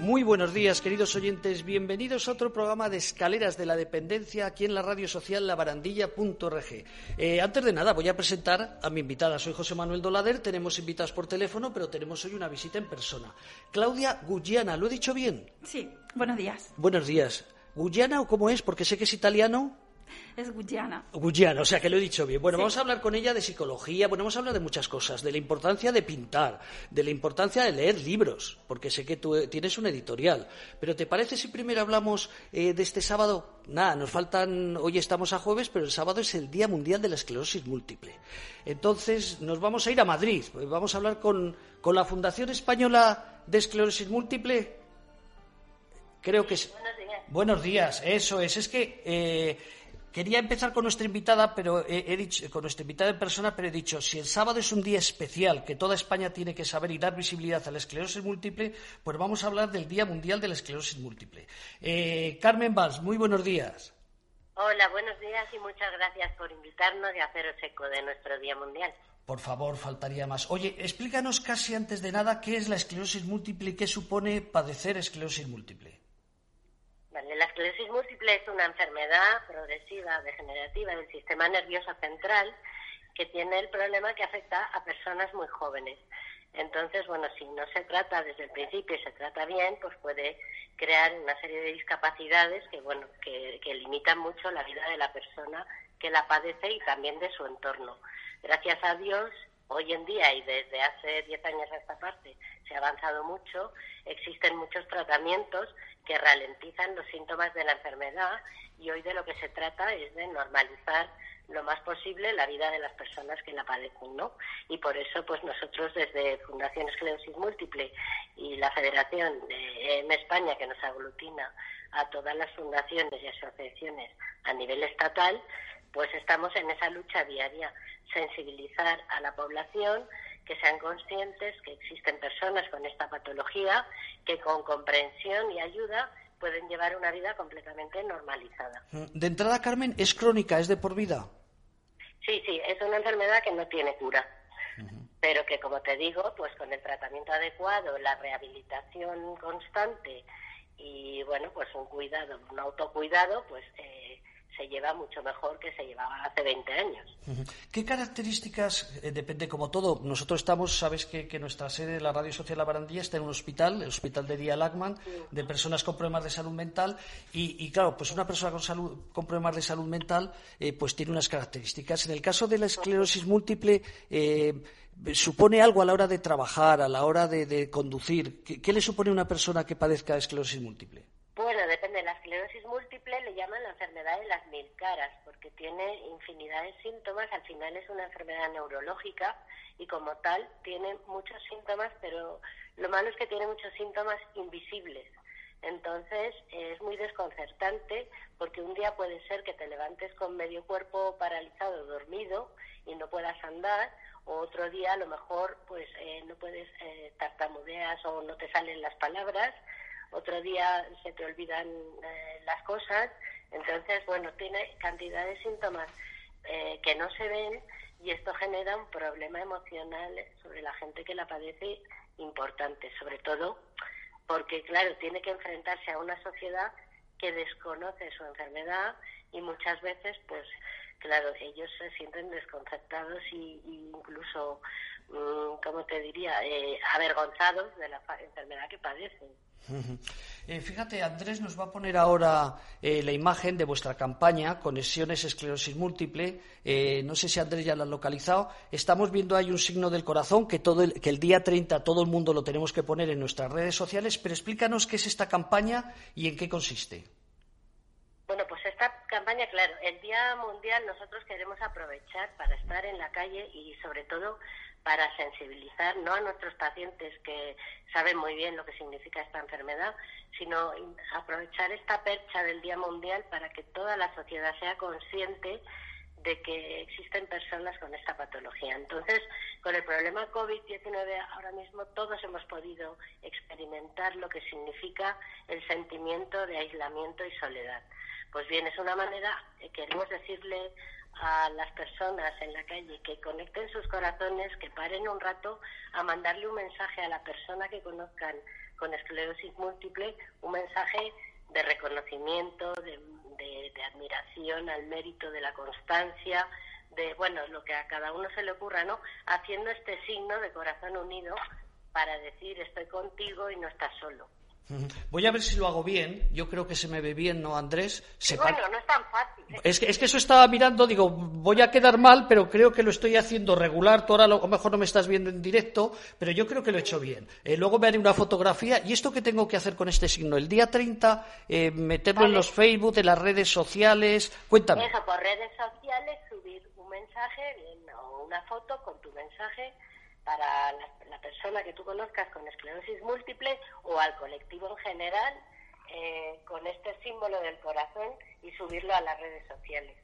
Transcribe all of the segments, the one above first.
Muy buenos días, queridos oyentes. Bienvenidos a otro programa de Escaleras de la Dependencia aquí en la radio social labarandilla.org. Eh, antes de nada, voy a presentar a mi invitada. Soy José Manuel Dolader. Tenemos invitadas por teléfono, pero tenemos hoy una visita en persona. Claudia Guyana, ¿lo he dicho bien? Sí, buenos días. Buenos días. ¿Guyana o cómo es? Porque sé que es italiano. Es Guyana. Guyana, o sea que lo he dicho bien. Bueno, vamos a hablar con ella de psicología, bueno, vamos a hablar de muchas cosas, de la importancia de pintar, de la importancia de leer libros, porque sé que tú eh, tienes un editorial. Pero ¿te parece si primero hablamos eh, de este sábado? Nada, nos faltan, hoy estamos a jueves, pero el sábado es el Día Mundial de la Esclerosis Múltiple. Entonces, nos vamos a ir a Madrid, vamos a hablar con, con la Fundación Española de Esclerosis Múltiple. Creo que es. Buenos días. Buenos días, eso es. Es que. Eh, Quería empezar con nuestra invitada, pero he, dicho, con nuestra invitada en persona, pero he dicho, si el sábado es un día especial que toda España tiene que saber y dar visibilidad a la esclerosis múltiple, pues vamos a hablar del Día Mundial de la Esclerosis Múltiple. Eh, Carmen Valls, muy buenos días. Hola, buenos días y muchas gracias por invitarnos y haceros eco de nuestro Día Mundial. Por favor, faltaría más. Oye, explícanos casi antes de nada qué es la esclerosis múltiple y qué supone padecer esclerosis múltiple. La esclerosis múltiple es una enfermedad progresiva, degenerativa del sistema nervioso central que tiene el problema que afecta a personas muy jóvenes. Entonces, bueno, si no se trata desde el principio y se trata bien, pues puede crear una serie de discapacidades que, bueno, que, que limitan mucho la vida de la persona que la padece y también de su entorno. Gracias a Dios, hoy en día y desde hace 10 años a esta parte se ha avanzado mucho, existen muchos tratamientos que ralentizan los síntomas de la enfermedad y hoy de lo que se trata es de normalizar lo más posible la vida de las personas que la padecen, ¿no? Y por eso, pues nosotros desde Fundación Esclerosis Múltiple y la Federación de, en España, que nos aglutina a todas las fundaciones y asociaciones a nivel estatal, pues estamos en esa lucha diaria, sensibilizar a la población, que sean conscientes que existen personas con esta patología que con comprensión y ayuda pueden llevar una vida completamente normalizada. De entrada, Carmen, ¿es crónica? ¿Es de por vida? Sí, sí, es una enfermedad que no tiene cura, pero que, como te digo, pues con el tratamiento adecuado, la rehabilitación constante y, bueno, pues un cuidado, un autocuidado, pues eh, se lleva mucho mejor que se llevaba hace 20 años. ¿Qué características, eh, depende como todo, nosotros estamos, sabes que, nuestra sede de la Radio Social La Barandilla está en un hospital, el Hospital de Día Lagman, de personas con problemas de salud mental, y, claro, pues una persona con, salud, con problemas de salud mental eh, pues tiene unas características. En el caso de la esclerosis múltiple, eh, ¿supone algo a la hora de trabajar, a la hora de, conducir? ¿Qué, ¿Qué le supone a una persona que padezca esclerosis múltiple? Bueno, depende. La esclerosis múltiple le llaman la enfermedad de las mil caras porque tiene infinidad de síntomas. Al final es una enfermedad neurológica y como tal tiene muchos síntomas, pero lo malo es que tiene muchos síntomas invisibles. Entonces es muy desconcertante porque un día puede ser que te levantes con medio cuerpo paralizado, dormido y no puedas andar, o otro día a lo mejor pues eh, no puedes eh, tartamudeas o no te salen las palabras otro día se te olvidan eh, las cosas. Entonces, bueno, tiene cantidad de síntomas eh, que no se ven y esto genera un problema emocional sobre la gente que la padece importante, sobre todo porque, claro, tiene que enfrentarse a una sociedad que desconoce su enfermedad y muchas veces, pues, claro, ellos se sienten desconcertados y, incluso, ¿cómo te diría?, eh, avergonzados de la enfermedad que padecen. Eh, fíjate, Andrés nos va a poner ahora eh, la imagen de vuestra campaña, Conexiones Esclerosis Múltiple. Eh, no sé si Andrés ya la ha localizado. Estamos viendo ahí un signo del corazón que, todo el, que el día 30 todo el mundo lo tenemos que poner en nuestras redes sociales, pero explícanos qué es esta campaña y en qué consiste. Bueno, pues esta campaña, claro, el Día Mundial nosotros queremos aprovechar para estar en la calle y sobre todo para sensibilizar no a nuestros pacientes que saben muy bien lo que significa esta enfermedad, sino aprovechar esta percha del Día Mundial para que toda la sociedad sea consciente de que existen personas con esta patología. Entonces, con el problema COVID-19 ahora mismo todos hemos podido experimentar lo que significa el sentimiento de aislamiento y soledad. Pues bien, es una manera, queremos decirle a las personas en la calle que conecten sus corazones, que paren un rato a mandarle un mensaje a la persona que conozcan con esclerosis múltiple, un mensaje de reconocimiento, de, admiración al mérito de la constancia, de, bueno, lo que a cada uno se le ocurra, ¿no? Haciendo este signo de corazón unido para decir estoy contigo y no estás solo. Voy a ver si lo hago bien. Yo creo que se me ve bien, ¿no, Andrés? Bueno, no es tan fácil. ¿eh? Es, que, es que eso estaba mirando, digo, voy a quedar mal, pero creo que lo estoy haciendo regular. Tú ahora a lo mejor no me estás viendo en directo, pero yo creo que lo he hecho bien. Eh, luego me haré una fotografía. ¿Y esto qué tengo que hacer con este signo? El día 30, eh, meterlo en los Facebook, en las redes sociales. Cuéntame. Eso, por redes sociales, subir un mensaje o una foto con tu mensaje para la, persona que tú conozcas con esclerosis múltiple o al colectivo en general eh, con este símbolo del corazón y subirlo a las redes sociales.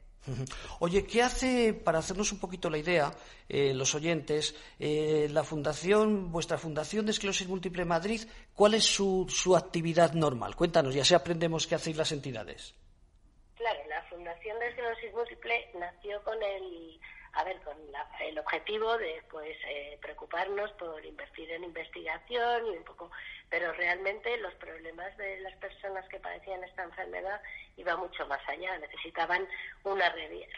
Oye, ¿qué hace, para hacernos un poquito la idea, eh, los oyentes, eh, la fundación, vuestra fundación de esclerosis múltiple Madrid, cuál es su, su actividad normal? Cuéntanos, ya se aprendemos qué hacéis las entidades. Claro, la fundación de esclerosis múltiple nació con el a ver, con el objetivo de pues eh, preocuparnos por invertir en investigación y un poco, pero realmente los problemas de las personas que padecían esta enfermedad iban mucho más allá, necesitaban una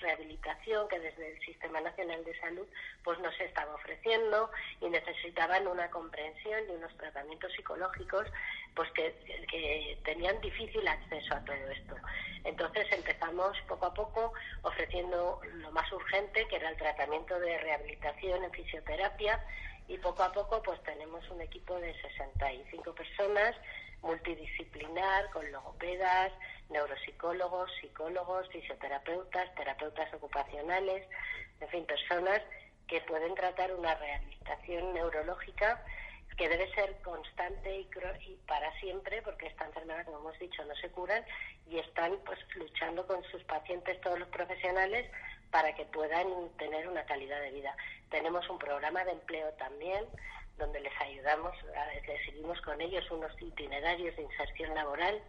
rehabilitación que desde el Sistema Nacional de Salud pues no se estaba ofreciendo y necesitaban una comprensión y unos tratamientos psicológicos pues que, que tenían difícil acceso a todo esto. Entonces empezamos poco a poco ofreciendo lo más urgente que era el tratamiento de rehabilitación en fisioterapia y poco a poco pues tenemos un equipo de 65 personas multidisciplinar con logopedas, neuropsicólogos, psicólogos, fisioterapeutas, terapeutas ocupacionales, en fin, personas que pueden tratar una rehabilitación neurológica que debe ser constante y, para siempre, porque esta enfermedad, como hemos dicho, no se curan y están pues luchando con sus pacientes, todos los profesionales, para que puedan tener una calidad de vida. Tenemos un programa de empleo también donde les ayudamos, les seguimos con ellos unos itinerarios de inserción laboral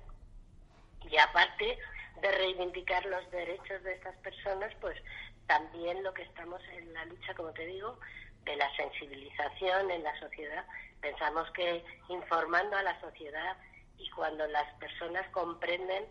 y aparte de reivindicar los derechos de estas personas, pues también lo que estamos en la lucha, como te digo, de la sensibilización en la sociedad. Pensamos que informando a la sociedad y cuando las personas comprenden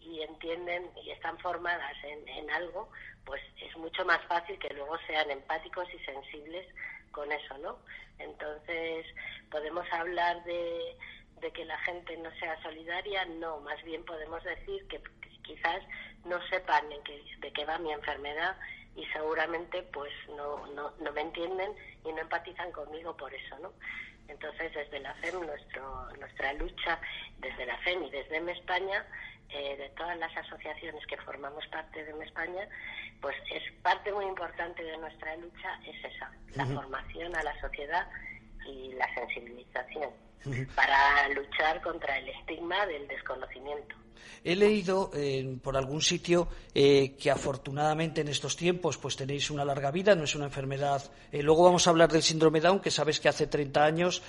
y entienden y están formadas en, en algo, pues es mucho más fácil que luego sean empáticos y sensibles con eso, ¿no? Entonces, podemos hablar de, de que la gente no sea solidaria, no, más bien podemos decir que quizás no sepan de qué va mi enfermedad y seguramente pues no, no, no me entienden y no empatizan conmigo por eso, ¿no? Entonces, desde la FEM, nuestro, nuestra lucha, desde la FEM y desde M España, eh, de todas las asociaciones que formamos parte de España, pues es parte muy importante de nuestra lucha, es esa, la formación a la sociedad y la sensibilización para luchar contra el estigma del desconocimiento. He leído eh, por algún sitio eh, que afortunadamente en estos tiempos pues tenéis una larga vida, no es una enfermedad. Eh, luego vamos a hablar del síndrome Down, que sabes que hace 30 años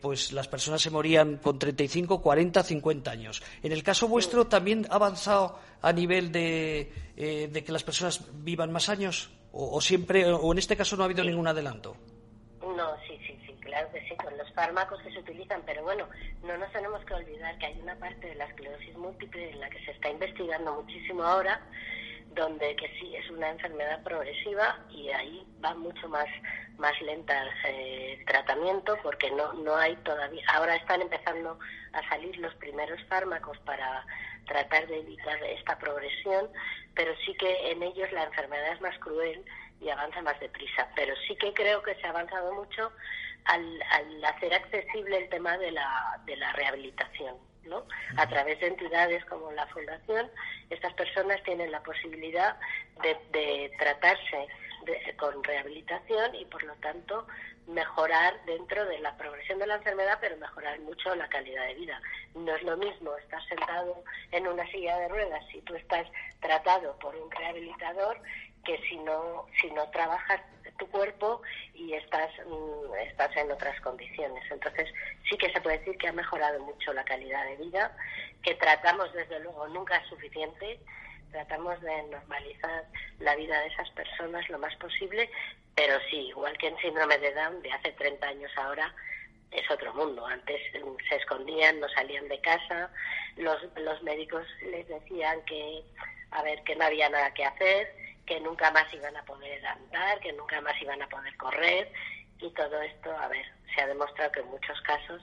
pues las personas se morían con 35, 40, 50 años. En el caso vuestro también ha avanzado a nivel de, que las personas vivan más años o, siempre o en este caso no ha habido ningún adelanto. No, sí, sí, claro que sí, con los fármacos que se utilizan, pero bueno, no nos tenemos que olvidar que hay una parte de la esclerosis múltiple en la que se está investigando muchísimo ahora, donde que sí es una enfermedad progresiva y ahí va mucho más más lenta eh, el tratamiento porque no no hay todavía ahora están empezando a salir los primeros fármacos para tratar de evitar esta progresión pero sí que en ellos la enfermedad es más cruel y avanza más deprisa. Pero sí que creo que se ha avanzado mucho al, hacer accesible el tema de la, de la rehabilitación. ¿no? A través de entidades como la Fundación, estas personas tienen la posibilidad de, tratarse con rehabilitación y, por lo tanto, mejorar dentro de la progresión de la enfermedad, pero mejorar mucho la calidad de vida. No es lo mismo estar sentado en una silla de ruedas si tú estás tratado por un rehabilitador que si no, si no trabajas tu cuerpo y estás, mm, estás en otras condiciones. Entonces, sí que se puede decir que ha mejorado mucho la calidad de vida, que tratamos, desde luego, nunca es suficiente, tratamos de normalizar la vida de esas personas lo más posible, pero sí, igual que en síndrome de Down de hace 30 años ahora, es otro mundo. Antes se escondían, no salían de casa, los, los médicos les decían que, a ver, que no había nada que hacer, que nunca más iban a poder andar, que nunca más iban a poder correr, y todo esto, a ver, se ha demostrado que en muchos casos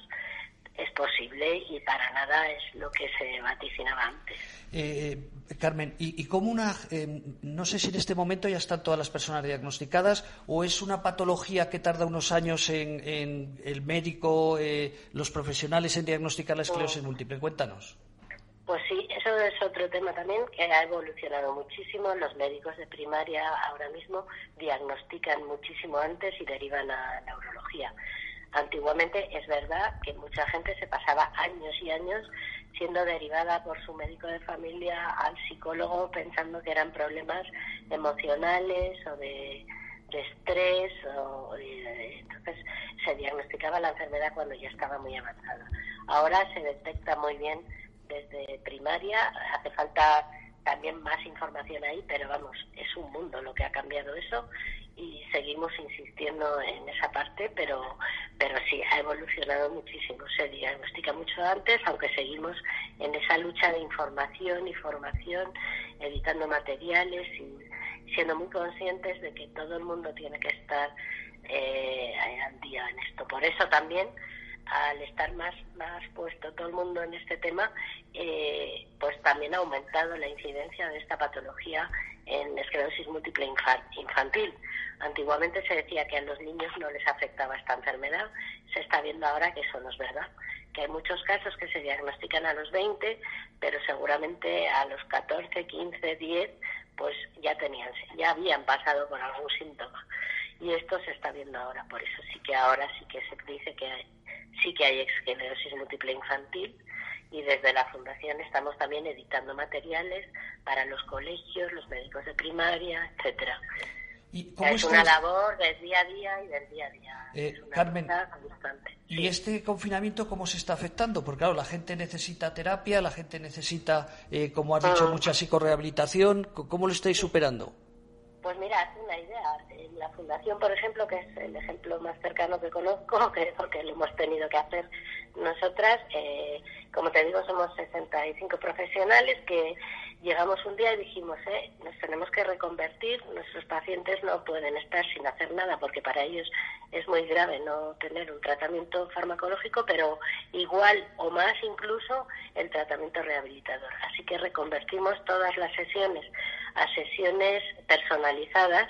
es posible y para nada es lo que se vaticinaba antes. Eh, Carmen, ¿y, cómo una, eh, no sé si en este momento ya están todas las personas diagnosticadas o es una patología que tarda unos años en, el médico, eh, los profesionales en diagnosticar la esclerosis múltiple? Cuéntanos. Pues sí, eso es otro tema también que ha evolucionado muchísimo. Los médicos de primaria ahora mismo diagnostican muchísimo antes y derivan a neurología. Antiguamente es verdad que mucha gente se pasaba años y años siendo derivada por su médico de familia al psicólogo pensando que eran problemas emocionales o de, estrés o entonces se diagnosticaba la enfermedad cuando ya estaba muy avanzada. Ahora se detecta muy bien desde primaria, hace falta también más información ahí, pero vamos, es un mundo lo que ha cambiado eso y seguimos insistiendo en esa parte, pero, pero sí, ha evolucionado muchísimo. Se diagnostica mucho antes, aunque seguimos en esa lucha de información y formación, editando materiales y siendo muy conscientes de que todo el mundo tiene que estar eh, al día en esto. Por eso también al estar más, más puesto todo el mundo en este tema, eh, pues también ha aumentado la incidencia de esta patología en esclerosis múltiple infantil. Antiguamente se decía que a los niños no les afectaba esta enfermedad, se está viendo ahora que eso no es verdad, que hay muchos casos que se diagnostican a los 20, pero seguramente a los 14, 15, 10, pues ya tenían, ya habían pasado por algún síntoma. Y esto se está viendo ahora, por eso sí que ahora sí que se dice que hay, sí que hay esclerosis múltiple infantil y desde la Fundación estamos también editando materiales para los colegios, los médicos de primaria, etcétera. ¿Y es una labor del día a día y del día a día. Eh, Carmen, ¿y este confinamiento cómo se está afectando? Porque claro, la gente necesita terapia, la gente necesita, eh, como has dicho, ah. mucha psicorehabilitación. ¿Cómo lo estáis superando? Pues mira, una idea. La fundación, por ejemplo, que es el ejemplo más cercano que conozco, que porque lo hemos tenido que hacer nosotras, eh, como te digo, somos 65 profesionales que llegamos un día y dijimos, eh, nos tenemos que reconvertir, nuestros pacientes no pueden estar sin hacer nada porque para ellos es muy grave no tener un tratamiento farmacológico, pero igual o más incluso el tratamiento rehabilitador. Así que reconvertimos todas las sesiones a sesiones personalizadas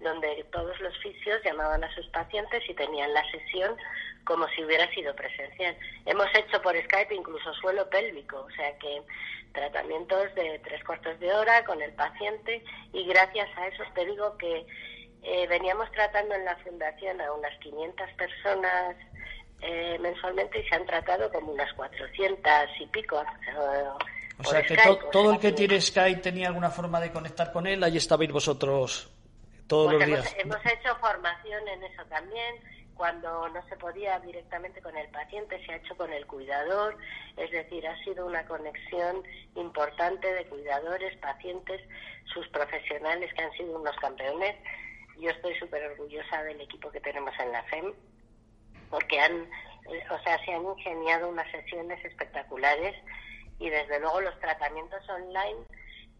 donde todos los fisios llamaban a sus pacientes y tenían la sesión como si hubiera sido presencial. Hemos hecho por Skype incluso suelo pélvico, o sea que tratamientos de tres cuartos de hora con el paciente y gracias a eso te digo que eh, veníamos tratando en la fundación a unas 500 personas eh, mensualmente y se han tratado como unas 400 y pico. O sea que todo el que tiene Skype tenía alguna forma de conectar con él, ahí estabais vosotros todos pues los días. Hemos, hemos hecho formación en eso también cuando no se podía directamente con el paciente, se ha hecho con el cuidador, es decir, ha sido una conexión importante de cuidadores, pacientes, sus profesionales que han sido unos campeones. Yo estoy súper orgullosa del equipo que tenemos en la FEM, porque han, eh, o sea, se han ingeniado unas sesiones espectaculares y desde luego los tratamientos online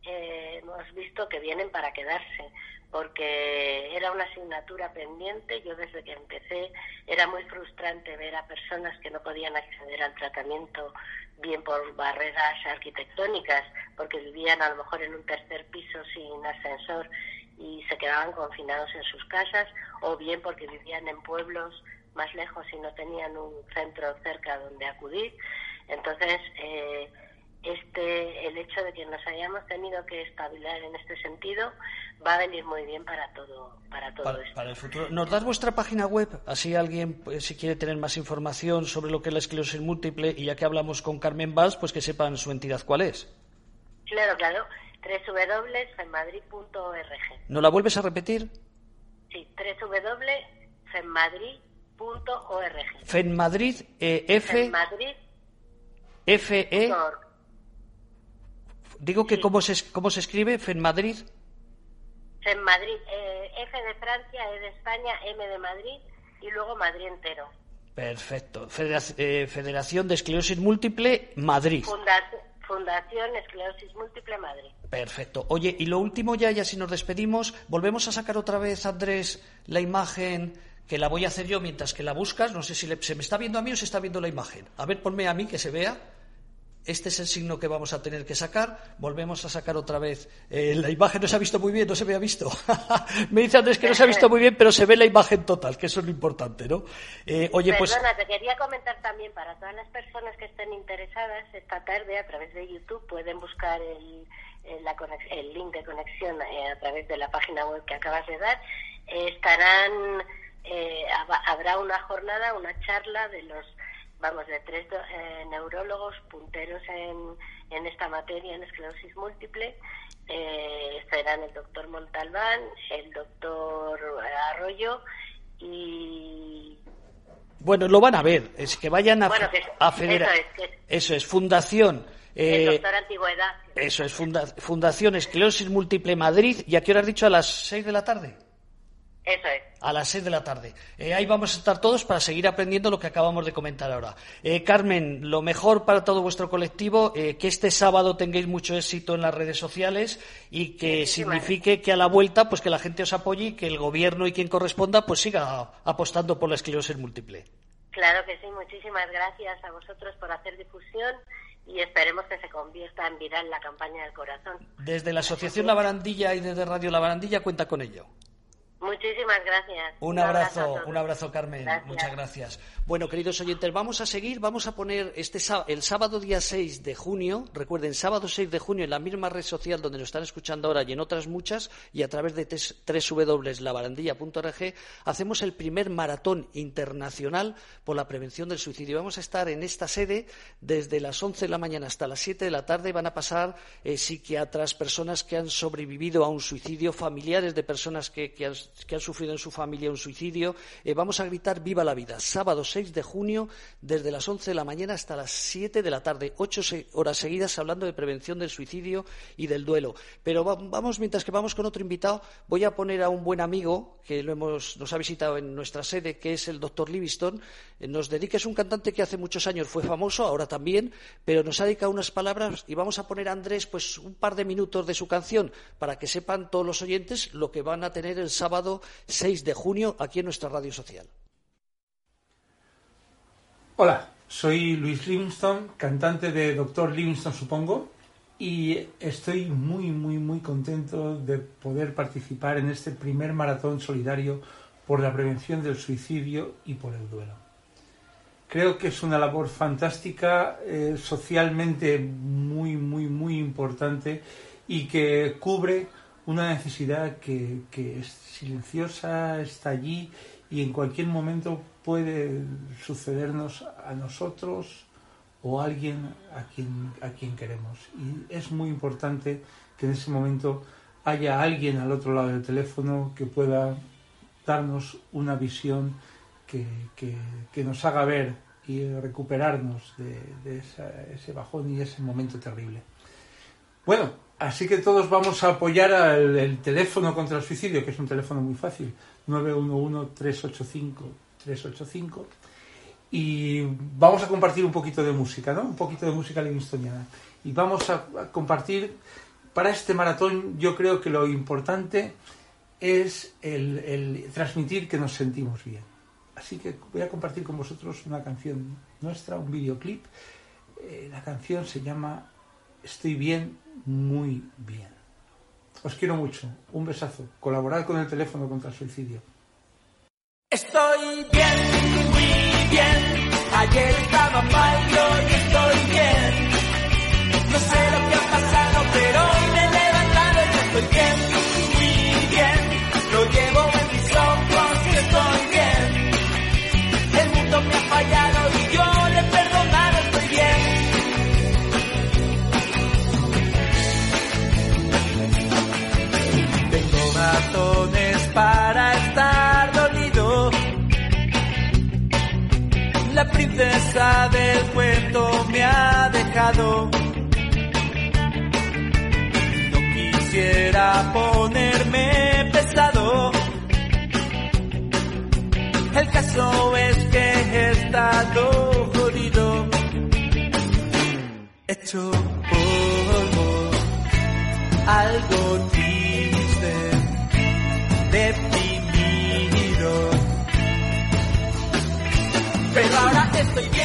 eh, hemos visto que vienen para quedarse porque era una asignatura pendiente. Yo desde que empecé era muy frustrante ver a personas que no podían acceder al tratamiento bien por barreras arquitectónicas, porque vivían a lo mejor en un tercer piso sin ascensor y se quedaban confinados en sus casas, o bien porque vivían en pueblos más lejos y no tenían un centro cerca donde acudir. Entonces, eh, este, el hecho de que nos hayamos tenido que espabilar en este sentido va a venir muy bien para todo, para todo esto. Para el futuro. ¿Nos das vuestra página web? Así alguien, pues, si quiere tener más información sobre lo que es la esclerosis múltiple, y ya que hablamos con Carmen Valls, pues que sepan su entidad cuál es. Claro, claro. www.fenmadrid.org. ¿No la vuelves a repetir? Sí, www.fenmadrid.org. Fenmadrid, eh, F... F, E... Digo que cómo se, cómo se escribe FENMadrid. FENMadrid, eh, F de Francia, E de España, M de Madrid y luego Madrid entero. Perfecto. Eh, Federación de Esclerosis Múltiple, Madrid. Fundación Esclerosis Múltiple Madrid. Perfecto. Oye, y lo último ya, ya si nos despedimos, volvemos a sacar otra vez, Andrés, la imagen que la voy a hacer yo mientras que la buscas. No sé si se me está viendo a mí o se está viendo la imagen. A ver, ponme a mí que se vea este es el signo que vamos a tener que sacar. Volvemos a sacar otra vez. Eh, la imagen no se ha visto muy bien, no se me ha visto. me dice Andrés que no se ha visto muy bien, pero se ve la imagen total, que eso es lo importante, ¿no? Eh, oye, pues Perdona, te quería comentar también para todas las personas que estén interesadas, esta tarde a través de YouTube pueden buscar el, el, link de conexión eh, a través de la página web que acabas de dar. estarán, habrá una jornada, una charla de los vamos, de tres eh, neurólogos punteros en, en, esta materia, en esclerosis múltiple. Eh, estarán el doctor Montalbán, el doctor Arroyo y... Bueno, lo van a ver, es que vayan a, a Eso es, eso es Fundación... el eh, doctor Antigüedad. Eso es, Fundación Esclerosis Múltiple Madrid. ¿Y a qué hora has dicho? ¿A las seis de la tarde? Eso es. A las seis de la tarde. Eh, ahí vamos a estar todos para seguir aprendiendo lo que acabamos de comentar ahora. Eh, Carmen, lo mejor para todo vuestro colectivo, eh, que este sábado tengáis mucho éxito en las redes sociales y que signifique que a la vuelta, pues que la gente os apoye y que el gobierno y quien corresponda, pues siga apostando por la esclerosis múltiple. Claro que sí, muchísimas gracias a vosotros por hacer difusión y esperemos que se convierta en viral la campaña del corazón. Desde la Asociación La Barandilla y desde Radio La Barandilla cuenta con ello. Muchísimas gracias. Un abrazo, un abrazo, Carmen. Muchas gracias. Bueno, queridos oyentes, vamos a seguir, vamos a poner este el sábado día 6 de junio, recuerden, sábado 6 de junio en la misma red social donde nos están escuchando ahora y en otras muchas, y a través de www.labarandilla.org, hacemos el primer maratón internacional por la prevención del suicidio. Vamos a estar en esta sede desde las 11 de la mañana hasta las 7 de la tarde. Van a pasar eh, psiquiatras, personas que han sobrevivido a un suicidio, familiares de personas que, que han que han sufrido en su familia un suicidio. Eh, vamos a gritar Viva la vida. Sábado 6 de junio, desde las 11 de la mañana hasta las 7 de la tarde. Ocho horas seguidas hablando de prevención del suicidio y del duelo. Pero vamos, mientras que vamos con otro invitado, voy a poner a un buen amigo que lo hemos, nos ha visitado en nuestra sede, que es el doctor Livingston. Eh, nos dedica, es un cantante que hace muchos años fue famoso, ahora también, pero nos ha dedicado unas palabras y vamos a poner a Andrés pues un par de minutos de su canción para que sepan todos los oyentes lo que van a tener el sábado 6 de junio aquí en nuestra radio social. Hola, soy Luis Livingston, cantante de Doctor Livingston, supongo, y estoy muy, muy, muy contento de poder participar en este primer maratón solidario por la prevención del suicidio y por el duelo. Creo que es una labor fantástica, eh, socialmente muy, muy, muy importante y que cubre una necesidad que, es silenciosa, está allí y en cualquier momento puede sucedernos a nosotros o a alguien a quien, a quien queremos. Y es muy importante que en ese momento haya alguien al otro lado del teléfono que pueda darnos una visión que, nos haga ver y recuperarnos de, ese bajón y ese momento terrible. Bueno, Así que todos vamos a apoyar al el teléfono contra el suicidio, que es un teléfono muy fácil, 911-385-385. Y vamos a compartir un poquito de música, ¿no? Un poquito de música livingstoniana. Y vamos a, compartir, para este maratón yo creo que lo importante es el, transmitir que nos sentimos bien. Así que voy a compartir con vosotros una canción nuestra, un videoclip. Eh, la canción se llama Estoy bien muy bien. Os quiero mucho. Un besazo. Colaborad con el teléfono contra el suicidio. Estoy bien, muy bien. Ayer estaba mal hoy estoy bien. No sé me ha dejado. quisiera ponerme pesado. El caso es que he estado jodido, hecho polvo, algo triste, deprimido. Pero ahora estoy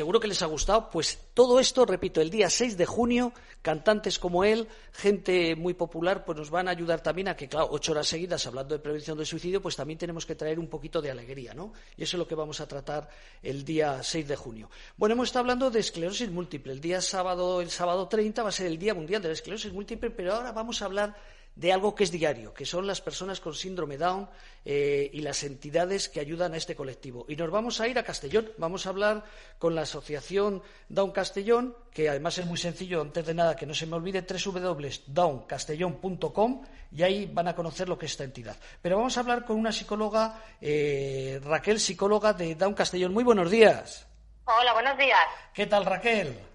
seguro que les ha gustado. Pues todo esto, repito, el día 6 de junio, cantantes como él, gente muy popular, pues nos van a ayudar también a que, claro, ocho horas seguidas hablando de prevención del suicidio, pues también tenemos que traer un poquito de alegría, ¿no? Y eso es lo que vamos a tratar el día 6 de junio. Bueno, hemos estado hablando de esclerosis múltiple. El día sábado, el sábado 30 va a ser el Día Mundial de la Esclerosis Múltiple, pero ahora vamos a hablar de algo que es diario, que son las personas con síndrome Down eh, y las entidades que ayudan a este colectivo. Y nos vamos a ir a Castellón, vamos a hablar con la Asociación Down Castellón, que además es muy sencillo, antes de nada, que no se me olvide, www.downcastellón.com y ahí van a conocer lo que es esta entidad. Pero vamos a hablar con una psicóloga, eh, Raquel, psicóloga de Down Castellón. Muy buenos días. Hola, buenos días. ¿Qué tal, Raquel?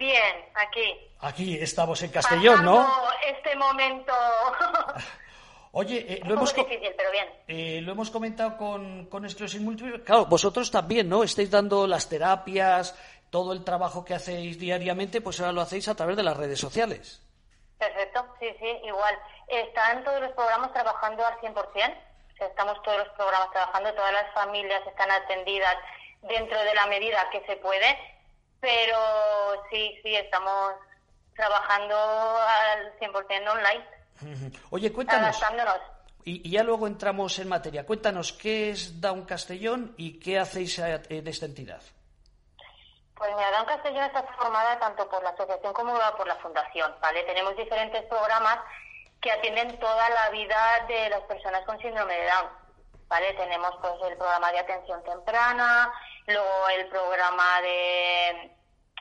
Bien, aquí. Aquí estamos en Castellón, ¿no? Pasando este momento Oye, eh, lo, hemos poco co- difícil, pero bien. eh, lo hemos comentado con, con esclerosis múltiple. Claro, vosotros también, ¿no? Estáis dando las terapias, todo el trabajo que hacéis diariamente, pues ahora lo hacéis a través de las redes sociales. Perfecto, sí, sí, igual. Están todos los programas trabajando al 100%. O sea, estamos todos los programas trabajando, todas las familias están atendidas dentro de la medida que se puede, pero sí, sí, estamos trabajando al 100% online, Oye, cuéntanos, y, y ya luego entramos en materia, cuéntanos qué es Down Castellón y qué hacéis eh, de esta entidad. Pues mira, Down Castellón está formada tanto por la asociación como por la fundación, ¿vale? Tenemos diferentes programas que atienden toda la vida de las personas con síndrome de Down, ¿vale? Tenemos pues el programa de atención temprana, luego el programa de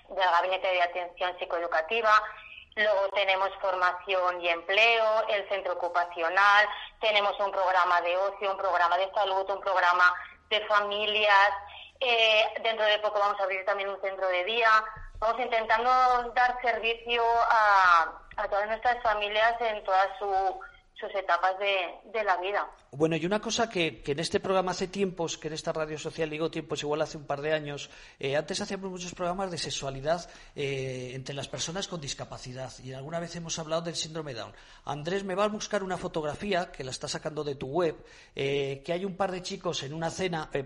del gabinete de atención psicoeducativa, luego tenemos formación y empleo, el centro ocupacional, tenemos un programa de ocio, un programa de salud, un programa de familias, eh, dentro de poco vamos a abrir también un centro de día. Vamos intentando dar servicio a, a todas nuestras familias en todas su- sus etapas de, de la vida. Bueno, y una cosa que, que en este programa hace tiempos, que en esta radio social digo tiempos, igual hace un par de años, eh, antes hacíamos muchos programas de sexualidad eh, entre las personas con discapacidad y alguna vez hemos hablado del síndrome Down. Andrés me va a buscar una fotografía que la está sacando de tu web, eh, que hay un par de chicos en una cena, eh,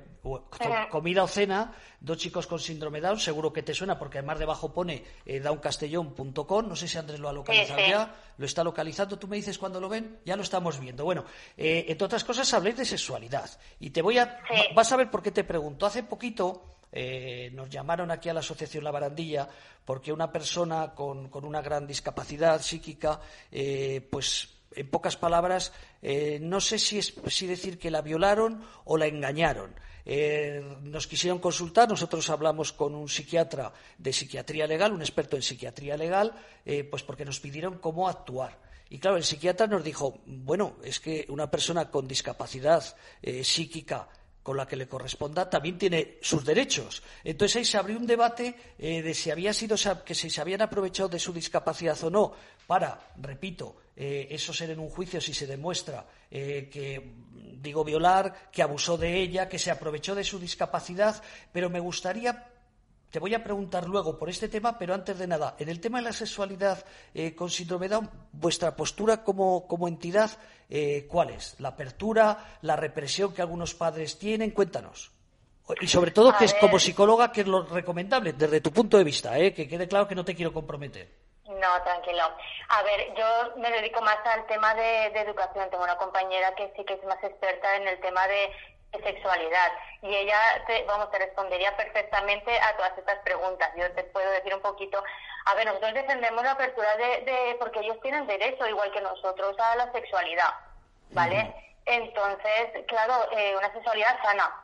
comida o cena, dos chicos con síndrome Down, seguro que te suena porque además debajo pone downcastellón.com, no sé si Andrés lo ha localizado sí. ya, lo está localizando, tú me dices cuando lo ven, ya lo estamos viendo. Bueno, eh, entre otras cosas habléis de sexualidad y te voy a, Sí. vas a ver por qué te pregunto. Hace poquito eh, nos llamaron aquí a la Asociación La Barandilla porque una persona con, con una gran discapacidad psíquica, eh, pues en pocas palabras, eh, no sé si, es, si decir que la violaron o la engañaron. Eh, nos quisieron consultar, nosotros hablamos con un psiquiatra de psiquiatría legal, un experto en psiquiatría legal, eh, pues porque nos pidieron cómo actuar. Y claro, el psiquiatra nos dijo, bueno, es que una persona con discapacidad eh, psíquica con la que le corresponda también tiene sus derechos. Entonces ahí se abrió un debate eh, de si había sido que si se habían aprovechado de su discapacidad o no para, repito, eh, eso ser en un juicio si se demuestra que digo violar, que abusó de ella, que se aprovechó de su discapacidad, pero me gustaría te voy a preguntar luego por este tema, pero antes de nada, en el tema de la sexualidad eh, con síndrome Down, vuestra postura como, como entidad, eh, ¿cuál es? ¿La apertura, la represión que algunos padres tienen? Cuéntanos. Y sobre todo, A que es como psicóloga, que es lo recomendable, desde tu punto de vista, eh, que quede claro que no te quiero comprometer. No, tranquilo. A ver, yo me dedico más al tema de, de educación. Tengo una compañera que sí que es más experta en el tema de sexualidad y ella, te, vamos, te respondería perfectamente a todas estas preguntas. Yo te puedo decir un poquito. A ver, nosotros defendemos la apertura de, de porque ellos tienen derecho, igual que nosotros, a la sexualidad, ¿vale? Entonces, claro, eh, una sexualidad sana,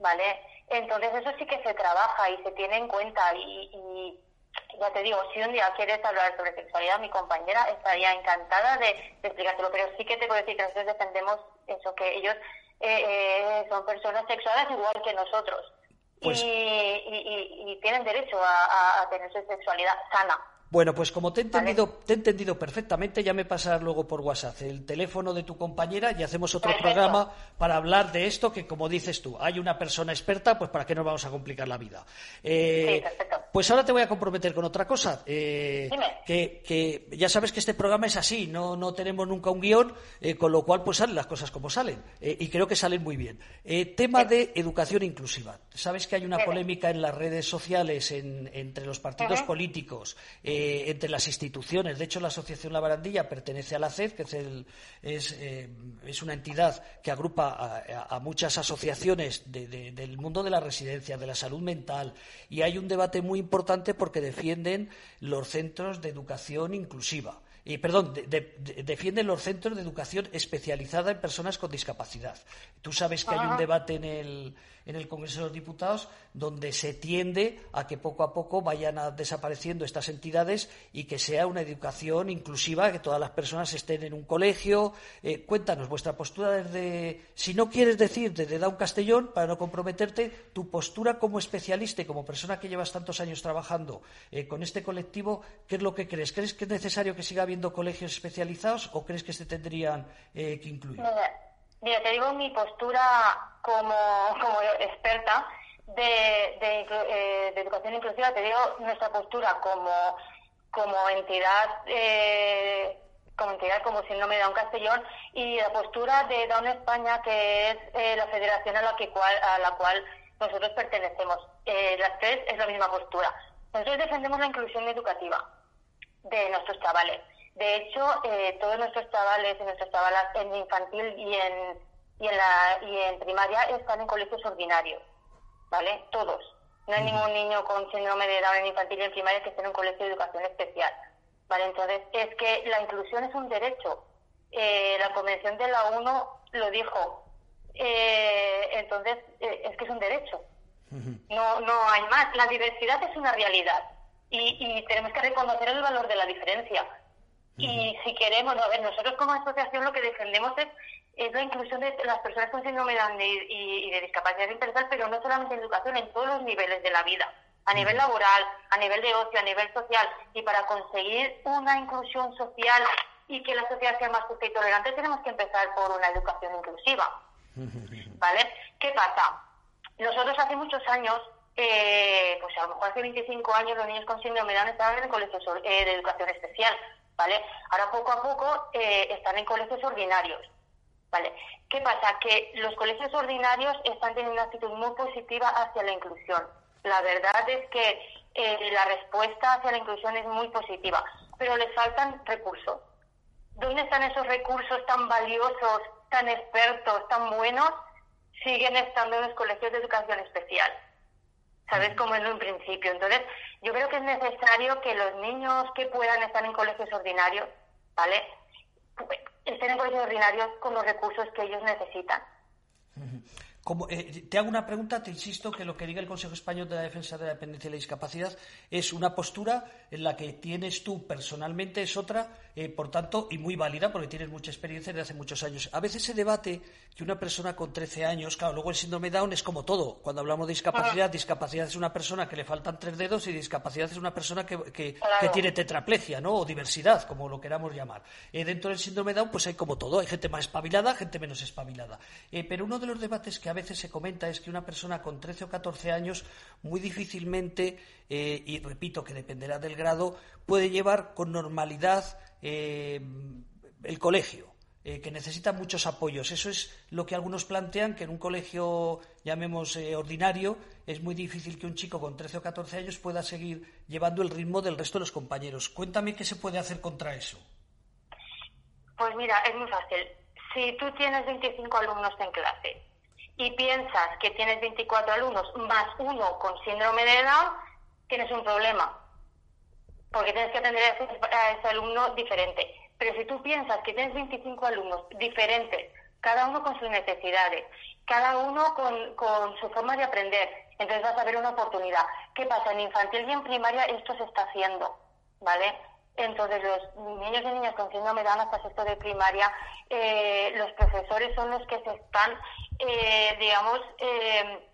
¿vale? Entonces eso sí que se trabaja y se tiene en cuenta y, y ya te digo, si un día quieres hablar sobre sexualidad, mi compañera estaría encantada de, de explicártelo, pero sí que te puedo decir que nosotros defendemos eso, que ellos eh, eh, son personas sexuales igual que nosotros Pues- y, y- y- y tienen derecho a tener su sexualidad sana. Bueno, pues como te he entendido, te he entendido perfectamente, ya me pasas luego por WhatsApp el teléfono de tu compañera y hacemos otro Perfecto. programa para hablar de esto que, como dices tú, hay una persona experta, pues para qué nos vamos a complicar la vida. Eh, Sí, pues ahora te voy a comprometer con otra cosa. eh, que, que ya sabes que este programa es así, no, no tenemos nunca un guion, eh, con lo cual pues salen las cosas como salen. eh, y creo que salen muy bien. Eh, tema de educación inclusiva. Sabes que hay una polémica en las redes sociales, en- entre los partidos políticos, eh, entre las instituciones. De hecho, la Asociación La Barandilla pertenece a la CED, que es, el- es, eh, es una entidad que agrupa a, muchas asociaciones de- de- del mundo de la residencia, de la salud mental. Y hay un debate muy importante porque defienden los centros de educación inclusiva. Y, perdón, de- de- de- defienden los centros de educación especializada en personas con discapacidad. Tú sabes que hay un debate en el, en el Congreso de los Diputados donde se tiende a que poco a poco vayan a- desapareciendo estas entidades y que sea una educación inclusiva, que todas las personas estén en un colegio. Eh, cuéntanos vuestra postura desde, si no quieres decir desde Down Castellón, para no comprometerte, tu postura como especialista y como persona que llevas tantos años trabajando eh, con este colectivo, ¿qué es lo que crees? ¿Crees que es necesario que siga habiendo colegios especializados o crees que se tendrían eh, que incluir? Mira, te digo mi postura como, como experta de, de, eh, de educación inclusiva, te digo nuestra postura como, como entidad, eh, como entidad como síndrome de Down Castellón y la postura de Down España, que es eh, la federación a la, que cual, a la cual nosotros pertenecemos. Eh, las tres es la misma postura. Nosotros defendemos la inclusión educativa de nuestros chavales. De hecho, eh, todos nuestros chavales y nuestras chavalas en infantil y en, y, en la, y en primaria están en colegios ordinarios, ¿vale? Todos. No hay ningún niño con síndrome de Down en infantil y en primaria que esté en un colegio de educación especial, ¿vale? Entonces, es que la inclusión es un derecho. Eh, la Convención de la ONU lo dijo. Eh, entonces, eh, es que es un derecho. No, no hay más. La diversidad es una realidad y, y tenemos que reconocer el valor de la diferencia. Y si queremos, a ver, nosotros como asociación lo que defendemos es, es la inclusión de las personas con síndrome de Down y, de discapacidad intelectual, pero no solamente en educación, en todos los niveles de la vida, a nivel laboral, a nivel de ocio, a nivel social. Y para conseguir una inclusión social y que la sociedad sea más justa y tolerante, tenemos que empezar por una educación inclusiva. ¿Vale? ¿Qué pasa? Nosotros hace muchos años, eh, pues a lo mejor hace 25 años, los niños con síndrome de Down estaban en colegios eh, de educación especial, ¿vale? Ahora poco a poco eh, están en colegios ordinarios, ¿vale? ¿Qué pasa? Que los colegios ordinarios están teniendo una actitud muy positiva hacia la inclusión. La verdad es que eh, la respuesta hacia la inclusión es muy positiva, pero les faltan recursos. ¿Dónde están esos recursos tan valiosos, tan expertos, tan buenos? Siguen estando en los colegios de educación especial. ¿Sabes? Como en un principio. Entonces, yo creo que es necesario que los niños que puedan estar en colegios ordinarios, ¿vale? Estén en colegios ordinarios con los recursos que ellos necesitan. Como, eh, te hago una pregunta, te insisto que lo que diga el Consejo Español de la Defensa de la Dependencia y la Discapacidad es una postura en la que tienes tú personalmente, es otra, eh, por tanto, y muy válida porque tienes mucha experiencia desde hace muchos años. A veces se debate que una persona con 13 años, claro, luego el síndrome Down es como todo. Cuando hablamos de discapacidad, discapacidad es una persona que le faltan tres dedos y discapacidad es una persona que, que- Claro. que tiene tetraplegia, ¿no? O diversidad, como lo queramos llamar. Eh, dentro del síndrome Down, pues hay como todo. Hay gente más espabilada, gente menos espabilada. Eh, pero uno de los debates que a veces se comenta es que una persona con 13 o 14 años muy difícilmente, eh, y repito que dependerá del grado, puede llevar con normalidad eh, el colegio. eh, que necesita muchos apoyos. Eso es lo que algunos plantean, que en un colegio, llamemos ordinario, es muy difícil que un chico con 13 o 14 años pueda seguir llevando el ritmo del resto de los compañeros. Cuéntame qué se puede hacer contra eso. Pues mira, es muy fácil. Si tú tienes 25 alumnos en clase y piensas que tienes 24 alumnos más uno con síndrome de Down, tienes un problema. Porque tienes que atender a ese, a ese alumno diferente. Pero si tú piensas que tienes 25 alumnos diferentes, cada uno con sus necesidades, cada uno con, con su forma de aprender, entonces vas a ver una oportunidad. ¿Qué pasa? En infantil y en primaria esto se está haciendo, ¿vale? Entonces, los niños y niñas con síndrome hasta sexto de primaria, eh, los profesores son los que se están, eh, digamos, eh,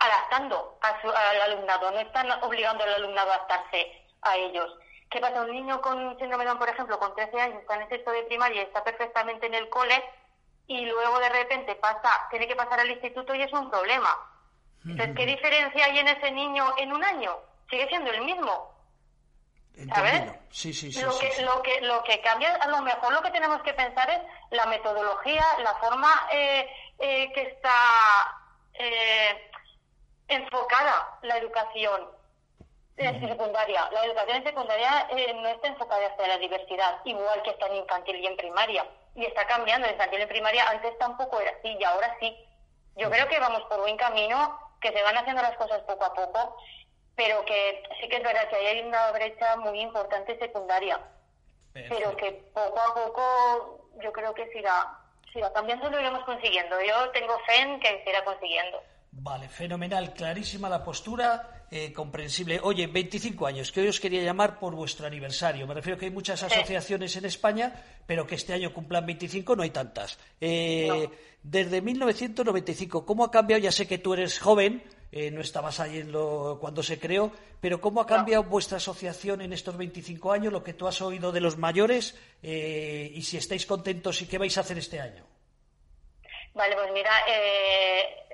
adaptando a su- al alumnado, no están obligando al alumnado a adaptarse a ellos. ¿Qué pasa? Un niño con síndrome de Down, por ejemplo, con 13 años, está en el sexto de primaria y está perfectamente en el cole, y luego de repente pasa, tiene que pasar al instituto y es un problema. Entonces, ¿qué diferencia hay en ese niño en un año? Sigue siendo el mismo. ¿Sabes? Sí, sí, sí. lo, que, lo que lo que cambia a lo mejor lo que tenemos que pensar es la metodología la forma eh, eh, que está eh, enfocada la educación secundaria. La educación en secundaria eh, no está enfocada hacia la diversidad igual que está en infantil y en primaria. Y está cambiando en infantil y en primaria antes tampoco era así y ahora sí. Yo creo que vamos por buen camino que se van haciendo las cosas poco a poco pero que sí que es verdad que ahí hay una brecha muy importante secundaria, pero que poco a poco yo creo que se irá, se irá cambiando lo iremos consiguiendo. Yo tengo fe en que se irá consiguiendo. Vale, fenomenal, clarísima la postura, eh, comprensible. Oye, 25 años, que hoy os quería llamar por vuestro aniversario. Me refiero que hay muchas asociaciones en España, pero que este año cumplan 25 no hay tantas. Eh, Desde 1995, ¿cómo ha cambiado? Ya sé que tú eres joven, eh, no estabas ahí en lo, cuando se creó, pero ¿cómo ha cambiado vuestra asociación en estos 25 años, lo que tú has oído de los mayores eh, y si estáis contentos y qué vais a hacer este año? Vale, pues mira, eh,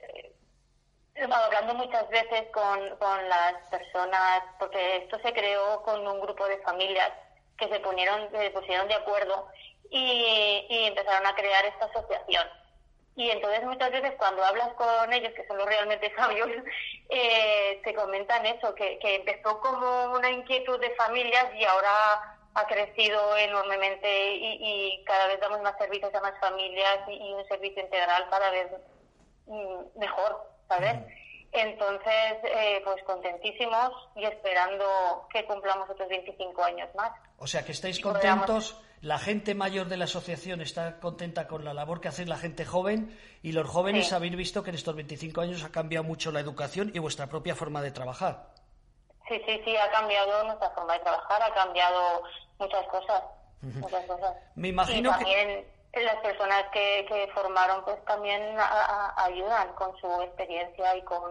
hablando muchas veces con, con las personas, porque esto se creó con un grupo de familias que se ponieron, se pusieron de acuerdo y, y empezaron a crear esta asociación. Y entonces muchas veces cuando hablas con ellos, que son los realmente sabios, eh, te comentan eso, que, que empezó como una inquietud de familias y ahora ha crecido enormemente y, y cada vez damos más servicios a más familias y, y un servicio integral cada vez mm, mejor, ¿sabes? Entonces, eh, pues contentísimos y esperando que cumplamos otros 25 años más. O sea, que estáis podamos- contentos, la gente mayor de la asociación está contenta con la labor que hace la gente joven y los jóvenes Sí. habéis visto que en estos 25 años ha cambiado mucho la educación y vuestra propia forma de trabajar. Sí, sí, sí, ha cambiado nuestra forma de trabajar, ha cambiado muchas cosas, muchas cosas. Me imagino y que- también las personas que, que formaron pues también ayudan con su experiencia y con...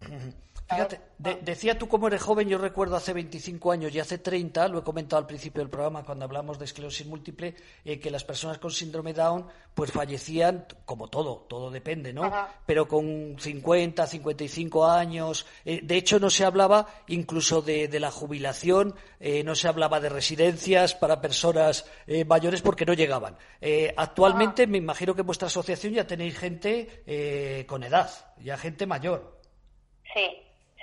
Fíjate, de- decía tú como eres joven, yo recuerdo hace 25 años y hace 30, lo he comentado al principio del programa cuando hablamos de esclerosis múltiple, eh, que las personas con síndrome Down pues fallecían, como todo, todo depende, ¿no? Ajá. Pero con 50, 55 años. eh, de hecho, no se hablaba incluso de, de la jubilación, eh, no se hablaba de residencias para personas mayores porque no llegaban. Actualmente me imagino que en vuestra asociación ya tenéis gente eh, con edad, ya gente mayor. Sí,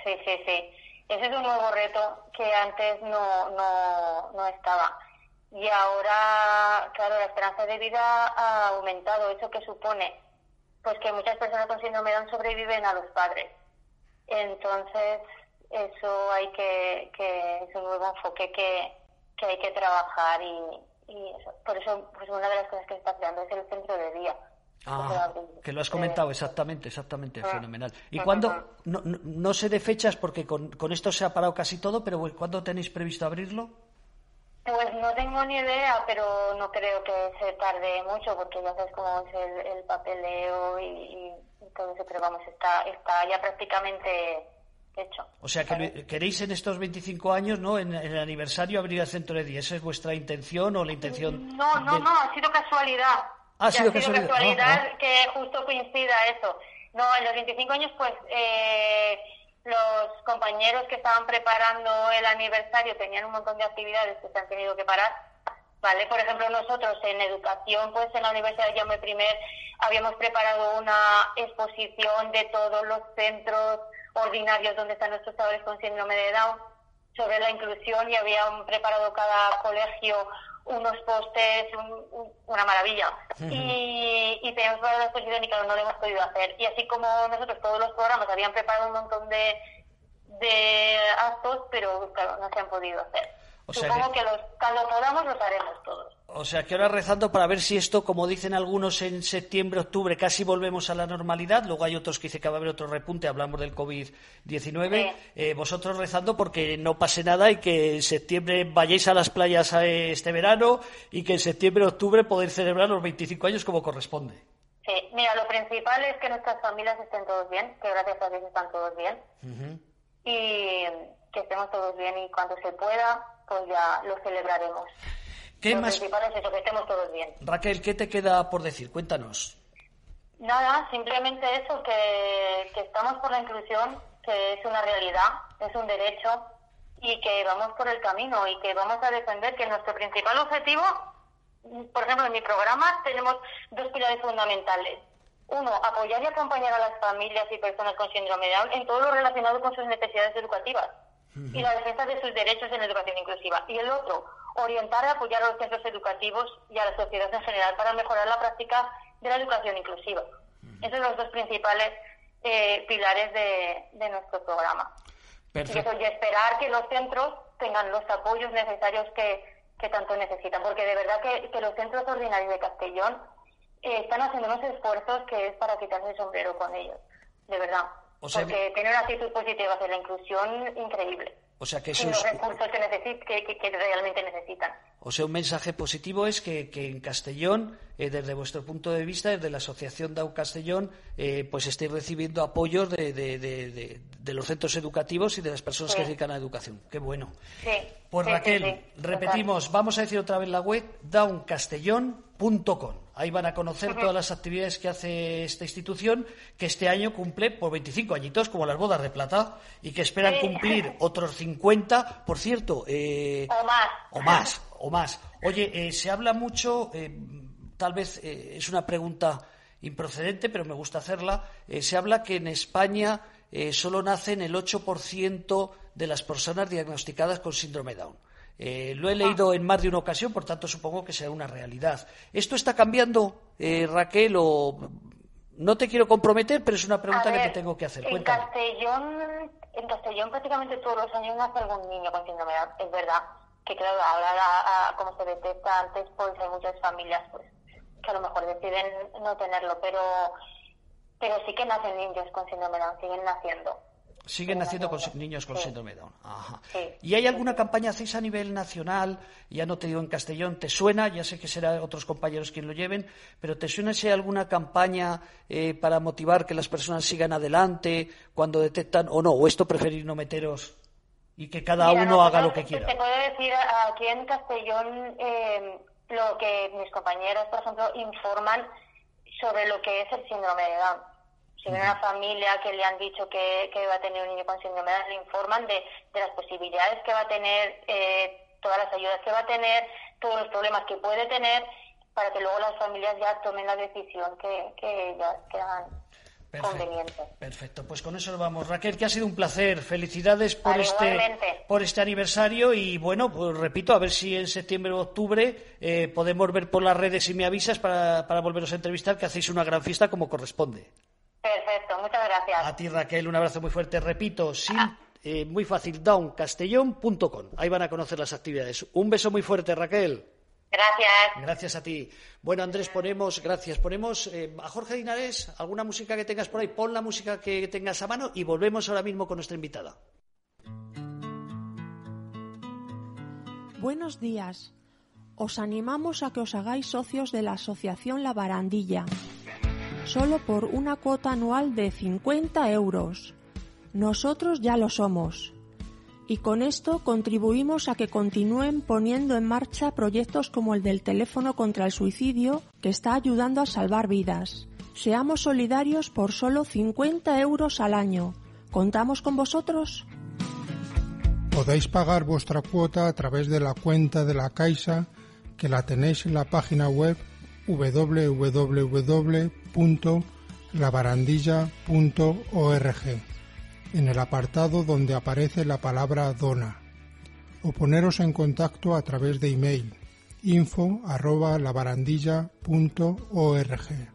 sí, sí, sí. Ese es un nuevo reto que antes no, no, no estaba. Y ahora, claro, la esperanza de vida ha aumentado. ¿Eso que supone? Pues que muchas personas con síndrome de Down sobreviven a los padres. Entonces, eso hay que, que es un nuevo enfoque que, que hay que trabajar y, y eso. por eso, pues una de las cosas que se está creando es el centro de día. Ah, que lo has comentado, Eh, exactamente, exactamente, ah, fenomenal. ¿Y ah, cuándo? ah. No, no, no sé de fechas porque con, con esto se ha parado casi todo, pero ¿cuándo tenéis previsto abrirlo? Pues no tengo ni idea, pero no creo que se tarde mucho porque ya sabes cómo es el, el papeleo y, y- todo eso, pero vamos, está, está ya prácticamente hecho. O sea, que queréis en estos 25 años, ¿no? En, en el aniversario abrir el centro de día. ¿Esa es vuestra intención o la intención? No, no, no, ha sido casualidad. Ha Ya sido casualidad. Ah, ah. que justo coincida eso. No, en los 25 años, pues eh, los compañeros que estaban preparando el aniversario tenían un montón de actividades que se han tenido que parar. Vale, por ejemplo, nosotros en educación, pues en la Universidad de Jaume I habíamos preparado una exposición de todos los centros ordinarios donde están nuestros chavales con síndrome de Down sobre la inclusión y habían preparado cada colegio unos postes, un- un- una maravilla. y, y teníamos preparado la exposición y claro, no lo hemos podido hacer. Y así como nosotros todos los programas habían preparado un montón de, de actos, pero claro, no se han podido hacer. O sea Supongo que- que, los, cuando podamos los haremos todos. O sea, que ahora rezando para ver si esto, como dicen algunos en septiembre, octubre, casi volvemos a la normalidad. Luego hay otros que dicen que va a haber otro repunte, hablamos del COVID-19. Sí. Eh, vosotros rezando porque no pase nada y que en septiembre vayáis a las playas eh, este verano y que en septiembre, octubre poder celebrar los 25 años como corresponde. Sí, mira, lo principal es que nuestras familias estén todos bien, que gracias a Dios están todos bien. y que estemos todos bien y cuando se pueda, pues ya lo celebraremos. ¿Qué lo más? principal es eso, que estemos todos bien. Raquel, ¿qué te queda por decir? Cuéntanos. Nada, simplemente eso, que, que estamos por la inclusión, que es una realidad, es un derecho y que vamos por el camino y que vamos a defender que nuestro principal objetivo, por ejemplo, en mi programa tenemos dos pilares fundamentales. Uno, apoyar y acompañar a las familias y personas con síndrome de Down en todo lo relacionado con sus necesidades educativas y la defensa de sus derechos en educación inclusiva. Y el otro, orientar y apoyar a los centros educativos y a la sociedad en general para mejorar la práctica de la educación inclusiva. Esos son los dos principales eh, pilares de, de nuestro programa. Y, Perfecto. eso, y esperar que los centros tengan los apoyos necesarios que, que tanto necesitan, porque de verdad que, que los centros ordinarios de Castellón eh, están haciendo unos esfuerzos que es para quitarse el sombrero con ellos, de verdad. O sea, porque tienen una actitud positiva hacia la inclusión increíble. O sea que eso los es, recursos que, necesit- que, que- que realmente necesitan. o sea, un mensaje positivo es que, en Castellón, eh, desde vuestro punto de vista, desde la Asociación DAO Castellón, eh, pues estéis recibiendo apoyos de, de- de- de- de los centros educativos y de las personas Sí. que se dedican a la educación. Qué bueno. Sí. Pues sí, Raquel, repetimos, vamos a decir otra vez la web, downcastellón.com. Ahí van a conocer todas las actividades que hace esta institución, que este año cumple por 25 añitos, como las bodas de plata, y que esperan cumplir otros 50. Por cierto, eh, O más. o más, o más. Oye, eh, se habla mucho, eh, tal vez eh, es una pregunta improcedente, pero me gusta hacerla. se habla que en España solo nacen el 8% de las personas diagnosticadas con síndrome Down. Eh, lo he leído en más de una ocasión, por tanto supongo que será una realidad. ¿Esto está cambiando, eh, Raquel, o no te quiero comprometer, pero es una pregunta que te tengo que hacer? En Cuéntame. Castellón, en Castellón prácticamente todos los años nace algún niño con síndrome. Es verdad que claro, ahora a- como se detecta antes, pues hay muchas familias pues que a lo mejor deciden no tenerlo, pero pero sí que nacen niños con síndrome de Down, siguen naciendo. Siguen naciendo con niños con Sí. síndrome de Down. Ajá. Sí. ¿Y hay alguna campaña hacéis a nivel nacional? Ya no te digo en Castellón, ¿te suena? Ya sé que será otros compañeros quien lo lleven, pero ¿te suena si hay alguna campaña eh, para motivar que las personas sigan adelante cuando detectan o no? ¿O esto preferir no meteros y que cada Mira, uno haga lo que quiera? Te puedo decir, aquí en Castellón, eh, lo que mis compañeros, por ejemplo, informan sobre lo que es el síndrome de Down. Si viene una familia que le han dicho que, que va a tener un niño con síndrome de Down, le informan de, de las posibilidades que va a tener, eh, todas las ayudas que va a tener, todos los problemas que puede tener, para que luego las familias ya tomen la decisión que, que ellas crean conveniente. Perfecto, pues con eso nos vamos. Raquel, que ha sido un placer. Felicidades por Vale, este igualmente. por este aniversario y bueno, pues repito, a ver si en septiembre o octubre eh, podemos ver por las redes y me avisas para, para volveros a entrevistar, que hacéis una gran fiesta como corresponde. Perfecto, muchas gracias. A ti, Raquel, un abrazo muy fuerte. Repito, sin, eh, muy fácil, downcastellón.com. Ahí van a conocer las actividades. Un beso muy fuerte, Raquel. Gracias. Gracias a ti. Bueno, Andrés, ponemos, gracias. Ponemos eh, a Jorge Dinares, alguna música que tengas por ahí, pon la música que tengas a mano y volvemos ahora mismo con nuestra invitada. Buenos días. Os animamos a que os hagáis socios de la Asociación La Barandilla, solo por una cuota anual de 50 euros. Nosotros ya lo somos. Y con esto contribuimos a que continúen poniendo en marcha proyectos como el del teléfono contra el suicidio, que está ayudando a salvar vidas. Seamos solidarios por solo 50 euros al año. ¿Contamos con vosotros? Podéis pagar vuestra cuota a través de la cuenta de la Caixa que la tenéis en la página web www.labarandilla.org en el apartado donde aparece la palabra dona o poneros en contacto a través de email info arroba labarandilla.org.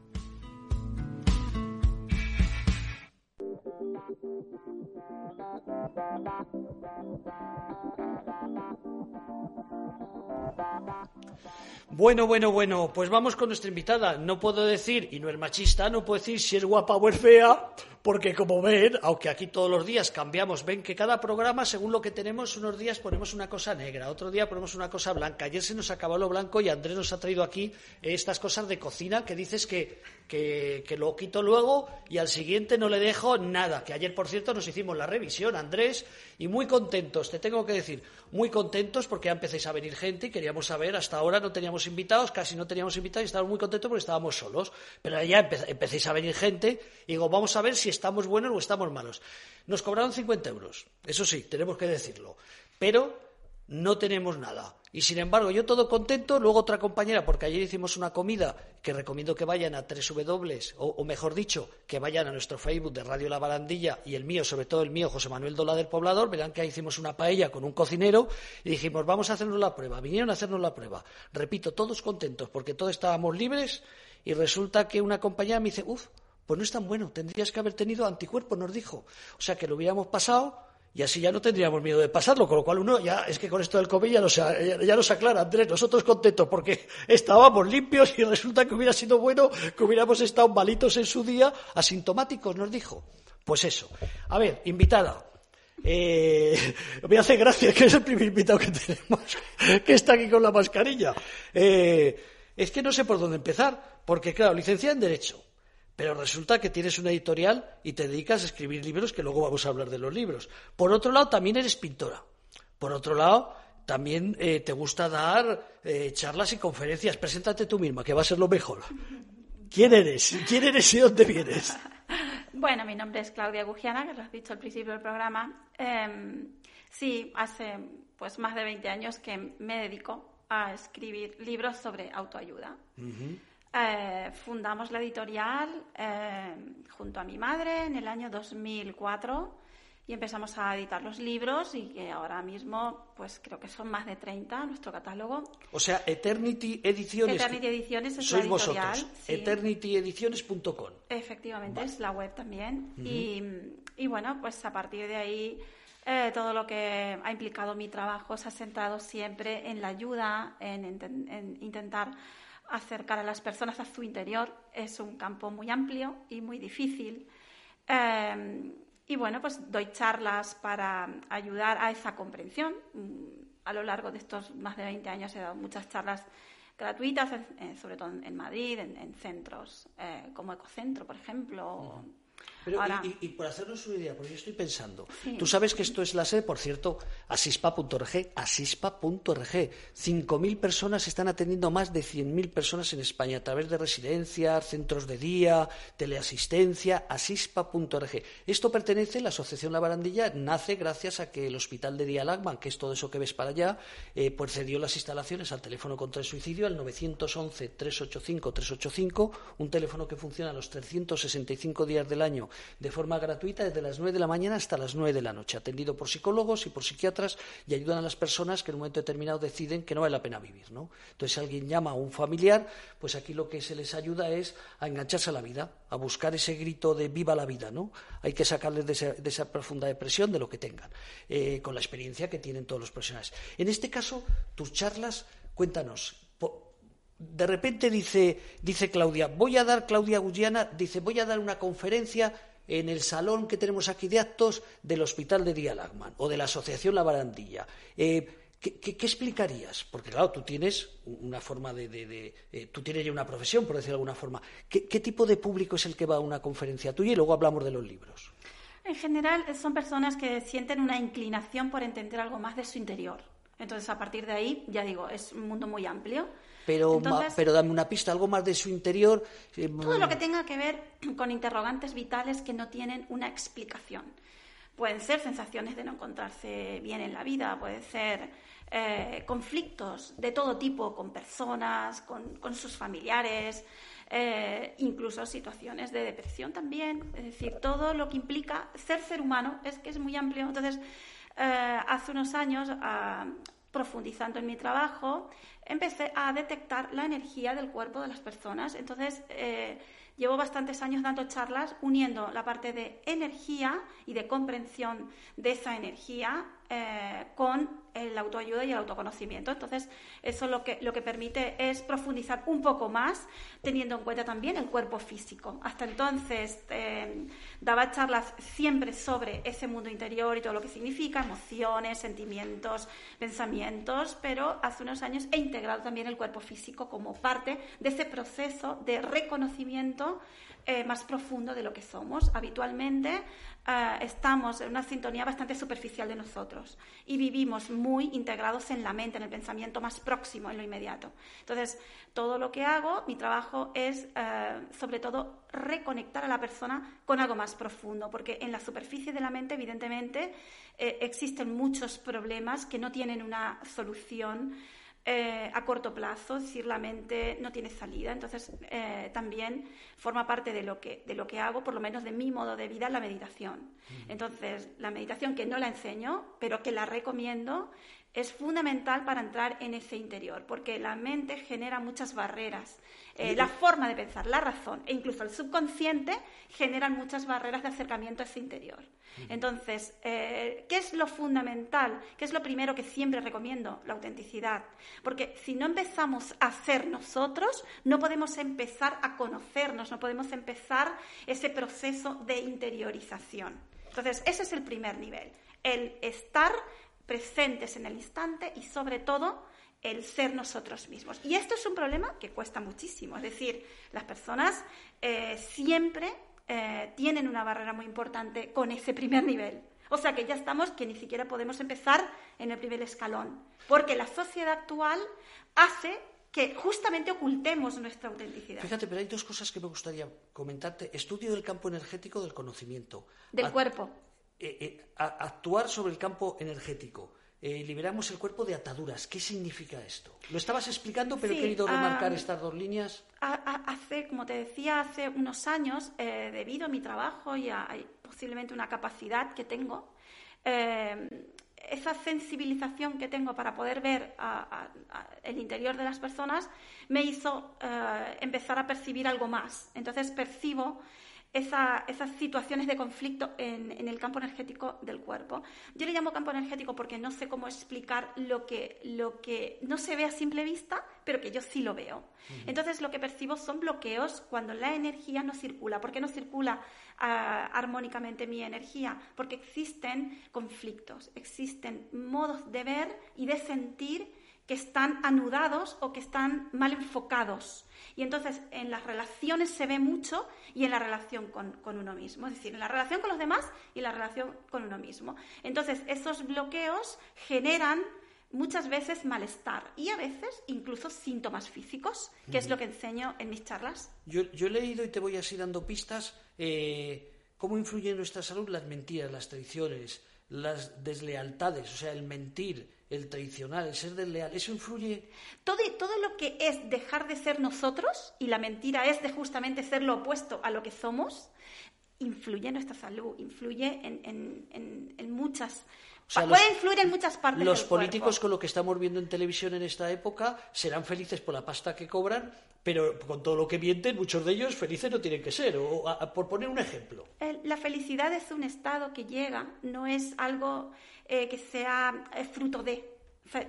Bueno, bueno, bueno, pues vamos con nuestra invitada. No puedo decir, y no es machista, no puedo decir si es guapa o es fea, porque como ven, aunque aquí todos los días cambiamos, ven que cada programa, según lo que tenemos, unos días ponemos una cosa negra, otro día ponemos una cosa blanca. Ayer se nos acabó lo blanco y Andrés nos ha traído aquí estas cosas de cocina que dices que, que, lo quito luego y al siguiente no le dejo nada. Que ayer, por cierto, nos hicimos la revisión, Andrés, y muy contentos, te tengo que decir, muy contentos porque ya empecéis a venir gente y queríamos saber, hasta ahora no teníamos invitados, casi no teníamos invitados y estábamos muy contentos porque estábamos solos. Pero ya empecéis a venir gente y digo, vamos a ver si estamos buenos o estamos malos. Nos cobraron 50 euros, eso sí, tenemos que decirlo. Pero no tenemos nada. Y sin embargo, yo todo contento, luego otra compañera, porque ayer hicimos una comida que recomiendo que vayan a tres W, o, o, mejor dicho, que vayan a nuestro Facebook de Radio La Barandilla y el mío, sobre todo el mío, José Manuel Dola del Poblador, verán que ahí hicimos una paella con un cocinero y dijimos, vamos a hacernos la prueba. Vinieron a hacernos la prueba. Repito, todos contentos, porque todos estábamos libres y resulta que una compañera me dice, uff, pues no es tan bueno, tendrías que haber tenido anticuerpos, nos dijo. O sea que lo hubiéramos pasado y así ya no tendríamos miedo de pasarlo, con lo cual uno ya es que con esto del COVID ya nos, aclara, Andrés, nosotros contentos porque estábamos limpios y resulta que hubiera sido bueno que hubiéramos estado malitos en su día, asintomáticos, nos dijo. Pues eso. A ver, invitada. Eh, me hace gracia que es el primer invitado que tenemos, que está aquí con la mascarilla. Eh, es que no sé por dónde empezar, porque claro, licenciada en Derecho, pero resulta que tienes una editorial y te dedicas a escribir libros, que luego vamos a hablar de los libros. Por otro lado, también eres pintora. Por otro lado, también eh, te gusta dar eh, charlas y conferencias. Preséntate tú misma, que va a ser lo mejor. ¿Quién eres? ¿Quién eres y dónde vienes? Bueno, mi nombre es Claudia Gugiana, que lo has dicho al principio del programa. Eh, sí, hace pues más de 20 años que me dedico a escribir libros sobre autoayuda. Uh -huh. Eh, fundamos la editorial eh, junto a mi madre en el año 2004 y empezamos a editar los libros y que ahora mismo pues creo que son más de 30 nuestro catálogo. O sea, Eternity Ediciones. Eternity Ediciones es sois la editorial. vosotros. Sí. Eternityediciones.com. Efectivamente, vale. es la web también. Uh -huh. y, y, bueno, pues a partir de ahí eh, todo lo que ha implicado mi trabajo se ha centrado siempre en la ayuda, en, en, en intentar acercar a las personas a su interior es un campo muy amplio y muy difícil. Eh, y bueno, pues doy charlas para ayudar a esa comprensión. A lo largo de estos más de 20 años he dado muchas charlas gratuitas, sobre todo en Madrid, en, en centros eh, como Ecocentro, por ejemplo. Pero, Ahora, y, y, por hacernos una idea, porque yo estoy pensando, sí. tú sabes que esto es la sede, por cierto, asispa.org, asispa.org. 5.000 personas están atendiendo más de 100.000 personas en España a través de residencias, centros de día, teleasistencia, asispa.org. Esto pertenece, la Asociación La Barandilla, nace gracias a que el Hospital de Día Lagman, que es todo eso que ves para allá, eh, pues cedió las instalaciones al teléfono contra el suicidio, al 911-385-385, un teléfono que funciona los 365 días del año de forma gratuita desde las 9 de la mañana hasta las 9 de la noche, atendido por psicólogos y por psiquiatras y ayudan a las personas que en un momento determinado deciden que no vale la pena vivir. ¿no? Entonces, si alguien llama a un familiar, pues aquí lo que se les ayuda es a engancharse a la vida, a buscar ese grito de viva la vida. ¿no? Hay que sacarles de esa, de esa profunda depresión, de lo que tengan, eh, con la experiencia que tienen todos los profesionales. En este caso, tus charlas, cuéntanos, de repente dice, dice Claudia, voy a dar, Claudia Guyana, dice, voy a dar una conferencia en el salón que tenemos aquí de actos del Hospital de Día Lagman o de la Asociación La Barandilla. Eh, ¿qué, explicarías? Porque claro, tú tienes una forma de... de, eh, tú tienes ya una profesión, por decirlo de alguna forma. ¿Qué, ¿Qué tipo de público es el que va a una conferencia tuya? Y luego hablamos de los libros. En general son personas que sienten una inclinación por entender algo más de su interior. Entonces, a partir de ahí, ya digo, es un mundo muy amplio pero, Entonces, pero dame una pista, algo más de su interior. Eh, todo lo que tenga que ver con interrogantes vitales que no tienen una explicación. Pueden ser sensaciones de no encontrarse bien en la vida, pueden ser eh, conflictos de todo tipo con personas, con, con sus familiares, eh, incluso situaciones de depresión también. Es decir, todo lo que implica ser ser humano es que es muy amplio. Entonces, eh, hace unos años, uh, profundizando en mi trabajo, empecé a detectar la energía del cuerpo de las personas. Entonces, eh, llevo bastantes años dando charlas uniendo la parte de energía y de comprensión de esa energía eh, con la autoayuda y el autoconocimiento. Entonces, eso lo que, lo que permite es profundizar un poco más, teniendo en cuenta también el cuerpo físico. Hasta entonces eh, daba charlas siempre sobre ese mundo interior y todo lo que significa, emociones, sentimientos, pensamientos, pero hace unos años he integrado también el cuerpo físico como parte de ese proceso de reconocimiento eh, más profundo de lo que somos. Habitualmente eh, estamos en una sintonía bastante superficial de nosotros y vivimos muy integrados en la mente, en el pensamiento más próximo, en lo inmediato. Entonces, todo lo que hago, mi trabajo es eh, sobre todo reconectar a la persona con algo más profundo, porque en la superficie de la mente, evidentemente, existen muchos problemas que no tienen una solución eh, a corto plazo, es decir, la mente no tiene salida. Entonces, eh, también forma parte de lo, que, de lo que hago, por lo menos de mi modo de vida, la meditación. Entonces, la meditación que no la enseño, pero que la recomiendo, es fundamental para entrar en ese interior, porque la mente genera muchas barreras. Eh, la forma de pensar, la razón e incluso el subconsciente generan muchas barreras de acercamiento a ese interior. Entonces, eh, ¿qué es lo fundamental? ¿Qué es lo primero que siempre recomiendo? La autenticidad. Porque si no empezamos a ser nosotros, no podemos empezar a conocernos, no podemos empezar ese proceso de interiorización. Entonces, ese es el primer nivel, el estar presentes en el instante y sobre todo el ser nosotros mismos. Y esto es un problema que cuesta muchísimo. Es decir, las personas eh, siempre eh, tienen una barrera muy importante con ese primer nivel. O sea que ya estamos que ni siquiera podemos empezar en el primer escalón, porque la sociedad actual hace que justamente ocultemos nuestra autenticidad. Fíjate, pero hay dos cosas que me gustaría comentarte. Estudio del campo energético del conocimiento. Del cuerpo. Eh, eh, actuar sobre el campo energético. Liberamos el cuerpo de ataduras. ¿Qué significa esto? Lo estabas explicando, pero he querido remarcar ah, estas dos líneas hace, como te decía, hace unos años, eh, debido a mi trabajo y a, posiblemente una capacidad que tengo, eh, esa sensibilización que tengo para poder ver el interior de las personas me hizo eh, empezar a percibir algo más. Entonces percibo esas situaciones de conflicto en, el campo energético del cuerpo. Yo le llamo campo energético porque no sé cómo explicar lo que, lo que no se ve a simple vista, pero que yo sí lo veo. Entonces lo que percibo son bloqueos cuando la energía no circula. ¿Por qué no circula ah, armónicamente mi energía? Porque existen conflictos, existen modos de ver y de sentir que están anudados o que están mal enfocados. Y entonces en las relaciones se ve mucho y en la relación con, uno mismo, es decir, en la relación con los demás y en la relación con uno mismo. Entonces esos bloqueos generan muchas veces malestar y a veces incluso síntomas físicos, que es lo que enseño en mis charlas. Yo, he leído y te voy así dando pistas eh, cómo influyen en nuestra salud las mentiras, las traiciones, las deslealtades, o sea, el mentir, el traicionar, el ser desleal, ¿eso influye? Todo, todo lo que es dejar de ser nosotros, y la mentira es de justamente ser lo opuesto a lo que somos, influye en nuestra salud, influye en, muchas... puede influir en muchas partes Los políticos con lo que estamos viendo en televisión en esta época serán felices por la pasta que cobran, pero con todo lo que mienten, muchos de ellos felices no tienen que ser. O, por poner un ejemplo. La felicidad es un estado que llega, no es algo eh, que sea eh, fruto de.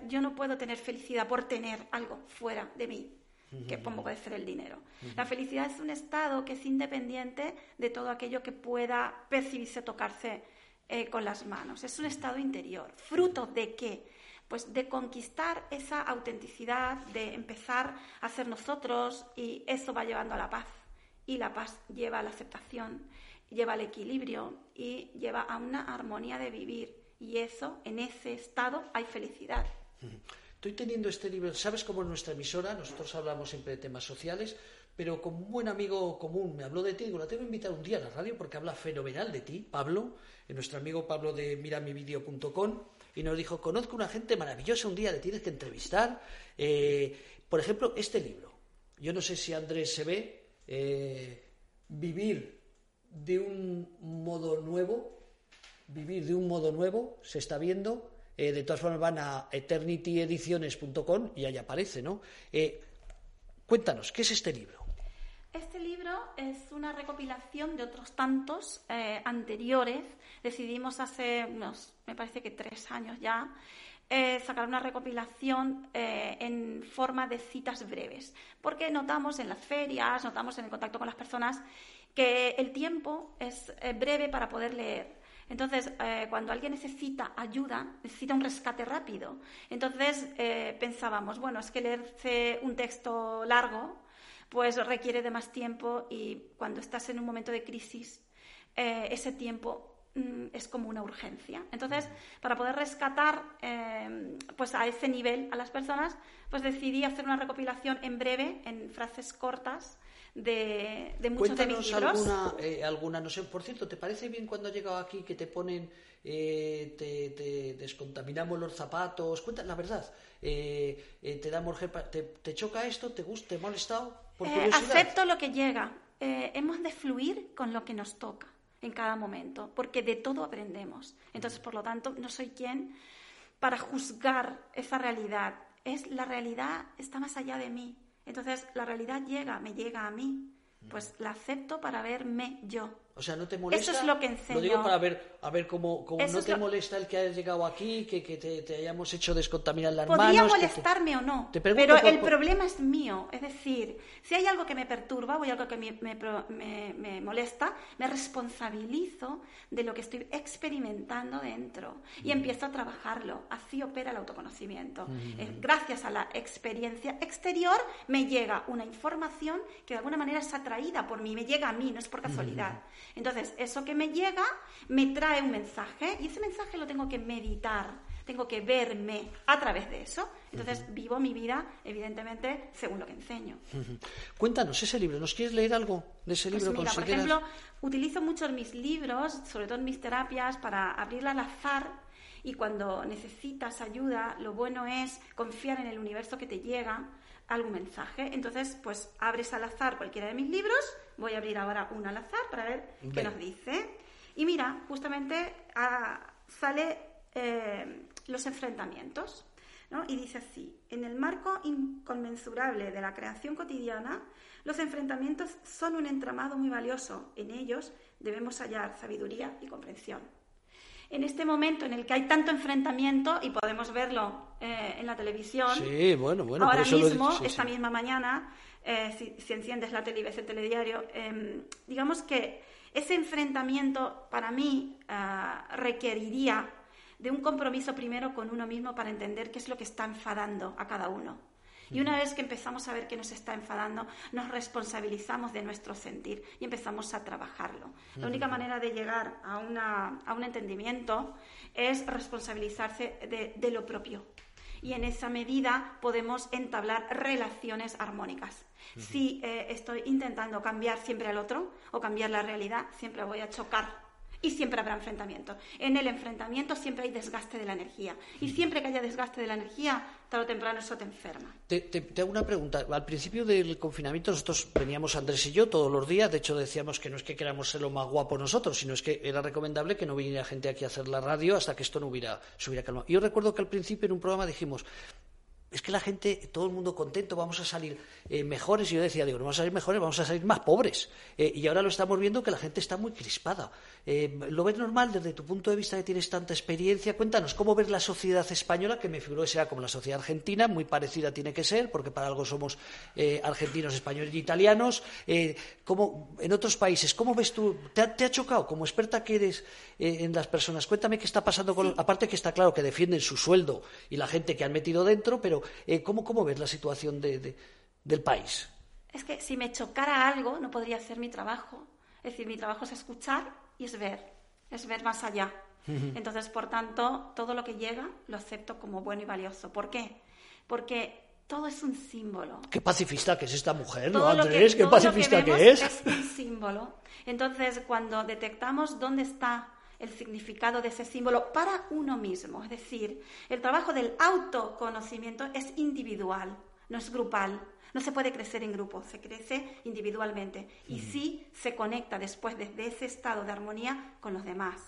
yo no puedo tener felicidad por tener algo fuera de mí que como puede ser el dinero. La felicidad es un estado que es independiente de todo aquello que pueda percibirse, tocarse eh, con las manos. Es un estado interior. ¿Fruto de qué? Pues de conquistar esa autenticidad, de empezar a ser nosotros y eso va llevando a la paz. Y la paz lleva a la aceptación, lleva al equilibrio y lleva a una armonía de vivir. Y eso, en ese estado, hay felicidad. Estoy teniendo este libro, sabes cómo es nuestra emisora, nosotros hablamos siempre de temas sociales, pero como un buen amigo común me habló de ti, digo, la tengo que invitar un día a la radio porque habla fenomenal de ti, Pablo, nuestro amigo Pablo de miramivideo.com, y nos dijo, conozco una gente maravillosa, un día le tienes que entrevistar. Eh, por ejemplo, este libro. Yo no sé si Andrés se ve, eh, vivir de un modo nuevo, vivir de un modo nuevo, se está viendo, eh, de todas formas van a eternityediciones.com y ahí aparece, ¿no? Eh, cuéntanos, ¿qué es este libro? Este libro es una recopilación de otros tantos eh, anteriores. Decidimos hace unos, me parece que tres años ya, eh, sacar una recopilación eh, en forma de citas breves, porque notamos en las ferias, notamos en el contacto con las personas que el tiempo es eh, breve para poder leer. Entonces, cuando alguien necesita ayuda, necesita un rescate rápido. Entonces, pensábamos, bueno, es que leerse un texto largo, pues requiere de más tiempo y cuando estás en un momento de crisis, ese tiempo Mm, es como una urgencia. Entonces, para poder rescatar eh, pues a ese nivel a las personas, pues decidí hacer una recopilación en breve, en frases cortas, de, muchos de mis libros. Alguna, eh, alguna, no sé, por cierto, ¿te parece bien cuando has llegado aquí que te ponen, eh, te, descontaminamos los zapatos? Cuenta la verdad, te damos, te, te choca esto, te gusta, te ha molestado, por Acepto lo que llega. hemos de fluir con lo que nos toca en cada momento, porque de todo aprendemos. Entonces, por lo tanto, no soy quien para juzgar esa realidad. Es la realidad está más allá de mí. Entonces, la realidad llega, me llega a mí. Pues la acepto para verme yo. O sea, no te molesta. Eso es lo que enseño. Lo digo para ver, a ver cómo, cómo no te molesta el que hayas llegado aquí, que, que te, hayamos hecho descontaminar las Podría manos. Podría molestarme o no. pero el problema es mío. Es decir, si hay algo que me perturba o hay algo que me, me, me, molesta, me responsabilizo de lo que estoy experimentando dentro y empiezo a trabajarlo. Así opera el autoconocimiento. Gracias a la experiencia exterior me llega una información que de alguna manera es atraída por mí, me llega a mí, no es por casualidad. Entonces, eso que me llega me trae un mensaje y ese mensaje lo tengo que meditar, tengo que verme a través de eso. Entonces, vivo mi vida, evidentemente, según lo que enseño. Cuéntanos ese libro, ¿nos quieres leer algo de ese pues libro? mira, por ejemplo, utilizo mucho mis libros, sobre todo en mis terapias, para abrirla al azar y cuando necesitas ayuda, lo bueno es confiar en el universo que te llega algún mensaje. Entonces, pues abres al azar cualquiera de mis libros. Voy a abrir ahora uno al azar para ver qué nos dice. Y mira, justamente ah, sale eh, los enfrentamientos. ¿no? Y dice así, en el marco inconmensurable de la creación cotidiana, los enfrentamientos son un entramado muy valioso. En ellos debemos hallar sabiduría y comprensión en este momento en el que hay tanto enfrentamiento, y podemos verlo eh, en la televisión, sí, bueno, bueno, ahora mismo, esta misma mañana, eh, si, enciendes la tele y ves el telediario, em, digamos que ese enfrentamiento para mí eh, requeriría de un compromiso primero con uno mismo para entender qué es lo que está enfadando a cada uno. Y una vez que empezamos a ver que nos está enfadando, nos responsabilizamos de nuestro sentir y empezamos a trabajarlo. La única manera de llegar a, una, a un entendimiento es responsabilizarse de, lo propio. Y en esa medida podemos entablar relaciones armónicas. Si eh, estoy intentando cambiar siempre al otro o cambiar la realidad, siempre voy a chocar y siempre habrá enfrentamiento. En el enfrentamiento siempre hay desgaste de la energía. Y siempre que haya desgaste de la energía, tarde o temprano eso te enferma. Te, hago una pregunta. Al principio del confinamiento nosotros veníamos Andrés y yo todos los días. De hecho decíamos que no es que queramos ser lo más guapo nosotros, sino es que era recomendable que no viniera gente aquí a hacer la radio hasta que esto no hubiera, se hubiera calmado. Yo recuerdo que al principio en un programa dijimos, es que la gente, todo el mundo contento, vamos a salir eh, mejores. Y yo decía, digo, no vamos a salir mejores, vamos a salir más pobres. Eh, y ahora lo estamos viendo que la gente está muy crispada. Eh, ¿Lo ves normal desde tu punto de vista que tienes tanta experiencia? Cuéntanos, ¿cómo ves la sociedad española, que me figuró que sea como la sociedad argentina? Muy parecida tiene que ser, porque para algo somos argentinos, españoles y italianos. ¿cómo, en otros países, ¿cómo ves tú? ¿Te ha, chocado como experta que eres en las personas? Cuéntame qué está pasando con... Aparte que está claro que defienden su sueldo y la gente que han metido dentro, pero eh, ¿cómo, ¿cómo, ves la situación del país? Es que si me chocara algo, no podría hacer mi trabajo. Es decir, mi trabajo es escuchar y es ver, es ver más allá. Entonces, por tanto, todo lo que llega lo acepto como bueno y valioso. ¿Por qué? Porque todo es un símbolo. Qué pacifista que es esta mujer, ¿no, Andrés? Qué pacifista que, es. Es un símbolo. Entonces, cuando detectamos dónde está el significado de ese símbolo para uno mismo. Es decir, el trabajo del autoconocimiento es individual, no es grupal. No se puede crecer en grupo, se crece individualmente y sí se conecta después desde ese estado de armonía con los demás.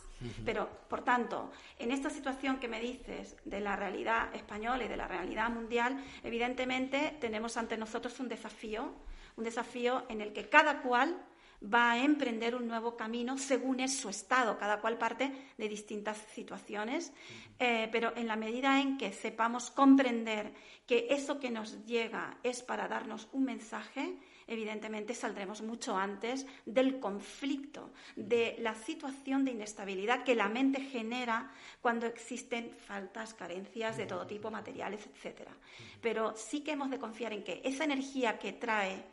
Pero, por tanto, en esta situación que me dices de la realidad española y de la realidad mundial, evidentemente tenemos ante nosotros un desafío, un desafío en el que cada cual va a emprender un nuevo camino según es su estado. Cada cual parte de distintas situaciones, eh, pero en la medida en que sepamos comprender que eso que nos llega es para darnos un mensaje, evidentemente saldremos mucho antes del conflicto, de la situación de inestabilidad que la mente genera cuando existen faltas, carencias de todo tipo, materiales, etcétera. Pero sí que hemos de confiar en que esa energía que trae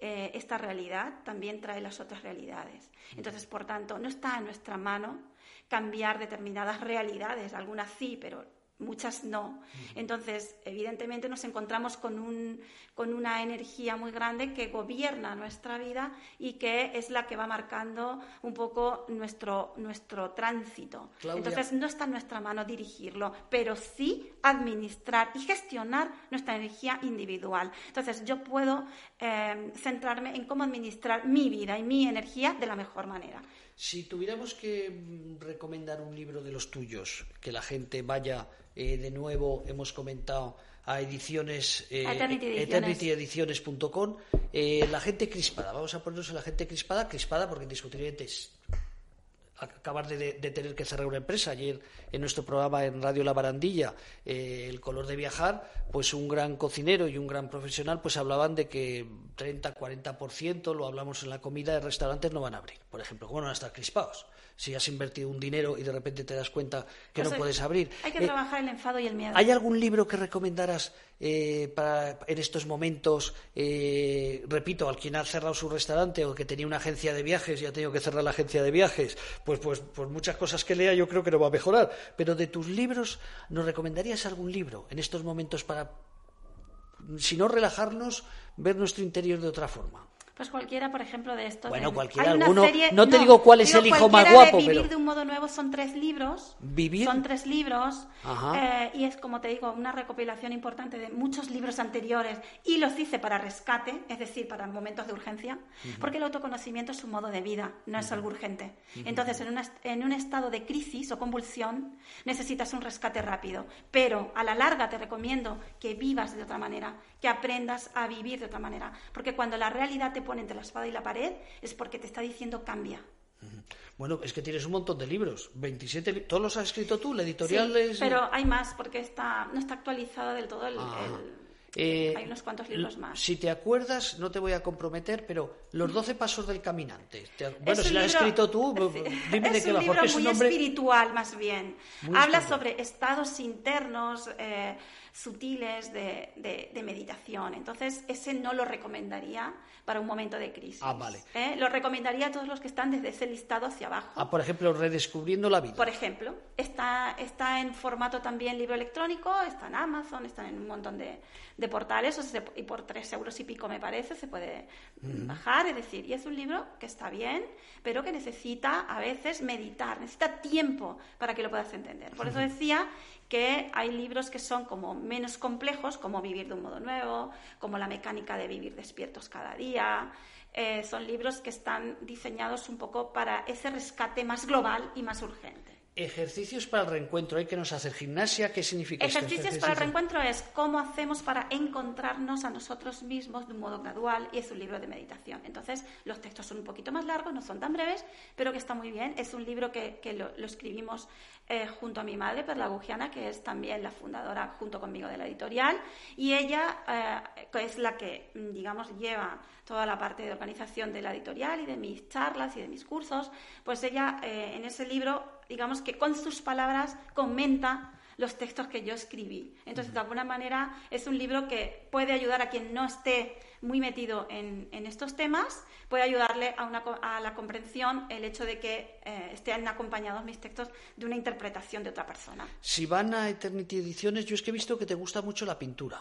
eh, esta realidad también trae las otras realidades. Entonces, por tanto, no está en nuestra mano cambiar determinadas realidades, algunas sí, pero muchas no. Entonces, evidentemente nos encontramos con, un, con una energía muy grande que gobierna nuestra vida y que es la que va marcando un poco nuestro, nuestro tránsito. Entonces, no está en nuestra mano dirigirlo, pero sí administrar y gestionar nuestra energía individual. Entonces, yo puedo eh, centrarme en cómo administrar mi vida y mi energía de la mejor manera. Si tuviéramos que mm, recomendar un libro de los tuyos, que la gente vaya eh, de nuevo, hemos comentado a ediciones eh, eternityediciones.com, eh, la gente crispada, vamos a ponernos en la gente crispada, crispada porque indiscutiblemente es acabar de, tener que cerrar una empresa. Ayer en nuestro programa en Radio La Barandilla, eh, El color de viajar, pues un gran cocinero y un gran profesional pues hablaban de que 30, 40%, lo hablamos en la comida, de restaurantes no van a abrir. Por ejemplo, ¿cómo no van a estar crispados? Si has invertido un dinero y de repente te das cuenta que no puedes abrir. Hay que eh, trabajar el enfado y el miedo. ¿Hay algún libro que recomendaras eh, para, en estos momentos, eh, repito, al quien ha cerrado su restaurante o que tenía una agencia de viajes y ha tenido que cerrar la agencia de viajes, pues, pues, pues muchas cosas que lea yo creo que no va a mejorar. Pero de tus libros, ¿nos recomendarías algún libro en estos momentos para, si no relajarnos, ver nuestro interior de otra forma? Pues cualquiera, por ejemplo, de estos. Bueno, cualquiera, alguno. no te digo cuál es el hijo más guapo, de Vivir de un modo nuevo son tres libros. Vivir. Son tres libros. Eh, y es, como te digo, una recopilación importante de muchos libros anteriores. Y los hice para rescate, es decir, para momentos de urgencia. Porque el autoconocimiento es un modo de vida, no es algo urgente. Entonces, en, en un estado de crisis o convulsión, necesitas un rescate rápido. Pero a la larga te recomiendo que vivas de otra manera, que aprendas a vivir de otra manera. Porque cuando la realidad te pone entre la espada y la pared es porque te está diciendo cambia. Bueno, es que tienes un montón de libros, 27, todos los has escrito tú, la editorial es... pero hay más porque está, no está actualizado del todo el ah. Eh, Hay unos cuantos libros más. Si te acuerdas, no te voy a comprometer, pero Los doce pasos del caminante. bueno, si lo has escrito tú, dime de qué va. Es un libro muy espiritual, más bien. Habla sobre estados internos eh, sutiles de, meditación. Entonces, ese no lo recomendaría para un momento de crisis. Ah, vale. ¿Eh? Lo recomendaría a todos los que están desde ese listado hacia abajo. Ah, por ejemplo, Redescubriendo la vida. Por ejemplo, está, está en formato también libro electrónico, está en Amazon, está en un montón de de portales y por tres euros y pico me parece se puede bajar, es decir, y es un libro que está bien, pero que necesita a veces meditar, necesita tiempo para que lo puedas entender. Por eso decía que hay libros que son como menos complejos, como Vivir de un modo nuevo, como La mecánica de vivir despiertos cada día. Eh, son libros que están diseñados un poco para ese rescate más global y más urgente. Ejercicios para el reencuentro. ¿Hay que nos hacer gimnasia? ¿Qué significa Ejercicios esto? para el reencuentro es cómo hacemos para encontrarnos a nosotros mismos de un modo gradual y es un libro de meditación. Entonces, los textos son un poquito más largos, no son tan breves, pero que está muy bien. Es un libro que, lo, escribimos eh, junto a mi madre, Perla Gugiana, que es también la fundadora junto conmigo de la editorial, y ella eh, es la que, digamos, lleva toda la parte de organización de la editorial y de mis charlas y de mis cursos, pues ella eh, en ese libro, digamos que con sus palabras comenta los textos que yo escribí. Entonces, de alguna manera, es un libro que puede ayudar a quien no esté muy metido en, estos temas, puede ayudarle a, la comprensión el hecho de que eh, estén acompañados mis textos de una interpretación de otra persona. Si van a Eternity Ediciones, yo es que he visto que te gusta mucho la pintura.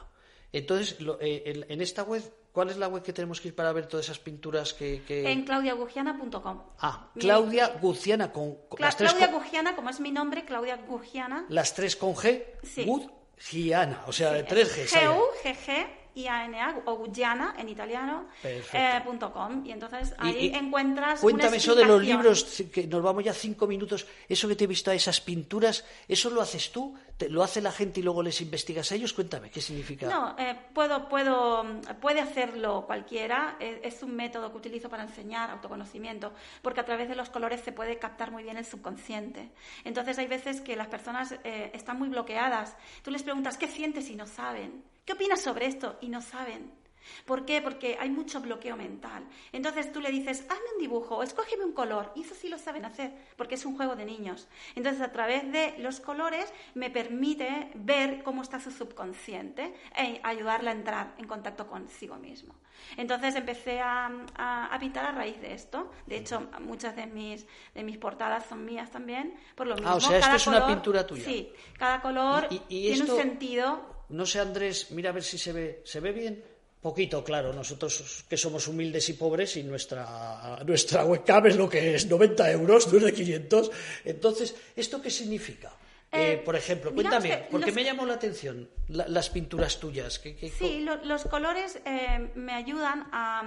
Entonces, eh, en, esta web, ¿cuál es la web que tenemos que ir para ver todas esas pinturas que...? En claudiagugiana.com. Ah, Claudia Gugiana con... Claudia Gugiana, como es mi nombre, Claudia Gugiana. Las tres con G. Sí. Gugiana, o sea, de tres G. G-U, G-G I-A-N-A, o Guyana en italiano, eh, punto com. Y entonces ahí y encuentras. Cuéntame una eso de los libros, que nos vamos ya cinco minutos. Eso que te he visto a esas pinturas, ¿eso lo haces tú? ¿Te- ¿Lo hace la gente y luego les investigas a ellos? Cuéntame, ¿qué significa? No, eh, puedo, puedo, puede hacerlo cualquiera. Eh, Es un método que utilizo para enseñar autoconocimiento, porque a través de los colores se puede captar muy bien el subconsciente. Entonces hay veces que las personas eh, están muy bloqueadas. Tú les preguntas qué sientes y no saben. ¿Qué opinas sobre esto? Y no saben. ¿Por qué? Porque hay mucho bloqueo mental. Entonces tú le dices, hazme un dibujo o escógeme un color. Y eso sí lo saben hacer, porque es un juego de niños. Entonces a través de los colores me permite ver cómo está su subconsciente e ayudarla a entrar en contacto consigo mismo. Entonces empecé a, a- a pintar a raíz de esto. De hecho, muchas de mis, de mis portadas son mías también, por lo mismo. Ah, o sea, esto Cada es una color- pintura tuya. Sí, cada color y- y tiene esto- un sentido No sé, Andrés, mira a ver si se ve. ¿Se ve bien? Poquito, claro. Nosotros que somos humildes y pobres y nuestra, nuestra webcam es lo que es, 90 euros, no es de 500. Entonces, ¿esto qué significa? Eh, Eh, por ejemplo, cuéntame, que porque los- me llamó la atención la- las pinturas tuyas. ¿Qué- qué- Sí, lo- los colores eh, me ayudan a,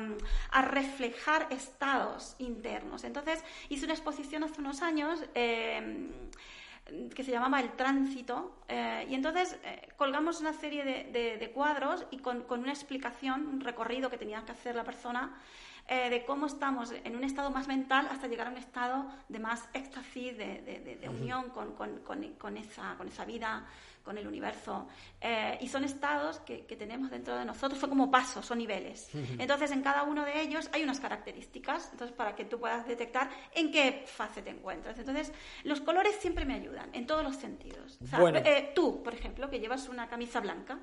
a reflejar estados internos. Entonces, hice una exposición hace unos años que se llamaba El Tránsito, eh, y entonces eh, colgamos una serie de, de- de cuadros y con, con una explicación, un recorrido que tenía que hacer la persona eh, de cómo estamos en un estado más mental hasta llegar a un estado de más éxtasis, de, de- de- de unión con, con- con- con esa, con esa vida, con el universo. Eh, y son estados que, que tenemos dentro de nosotros, son como pasos, son niveles. Entonces, en cada uno de ellos hay unas características, entonces para que tú puedas detectar en qué fase te encuentras. Entonces, los colores siempre me ayudan, en todos los sentidos. O sea, Bueno. eh, tú, por ejemplo, que llevas una camisa blanca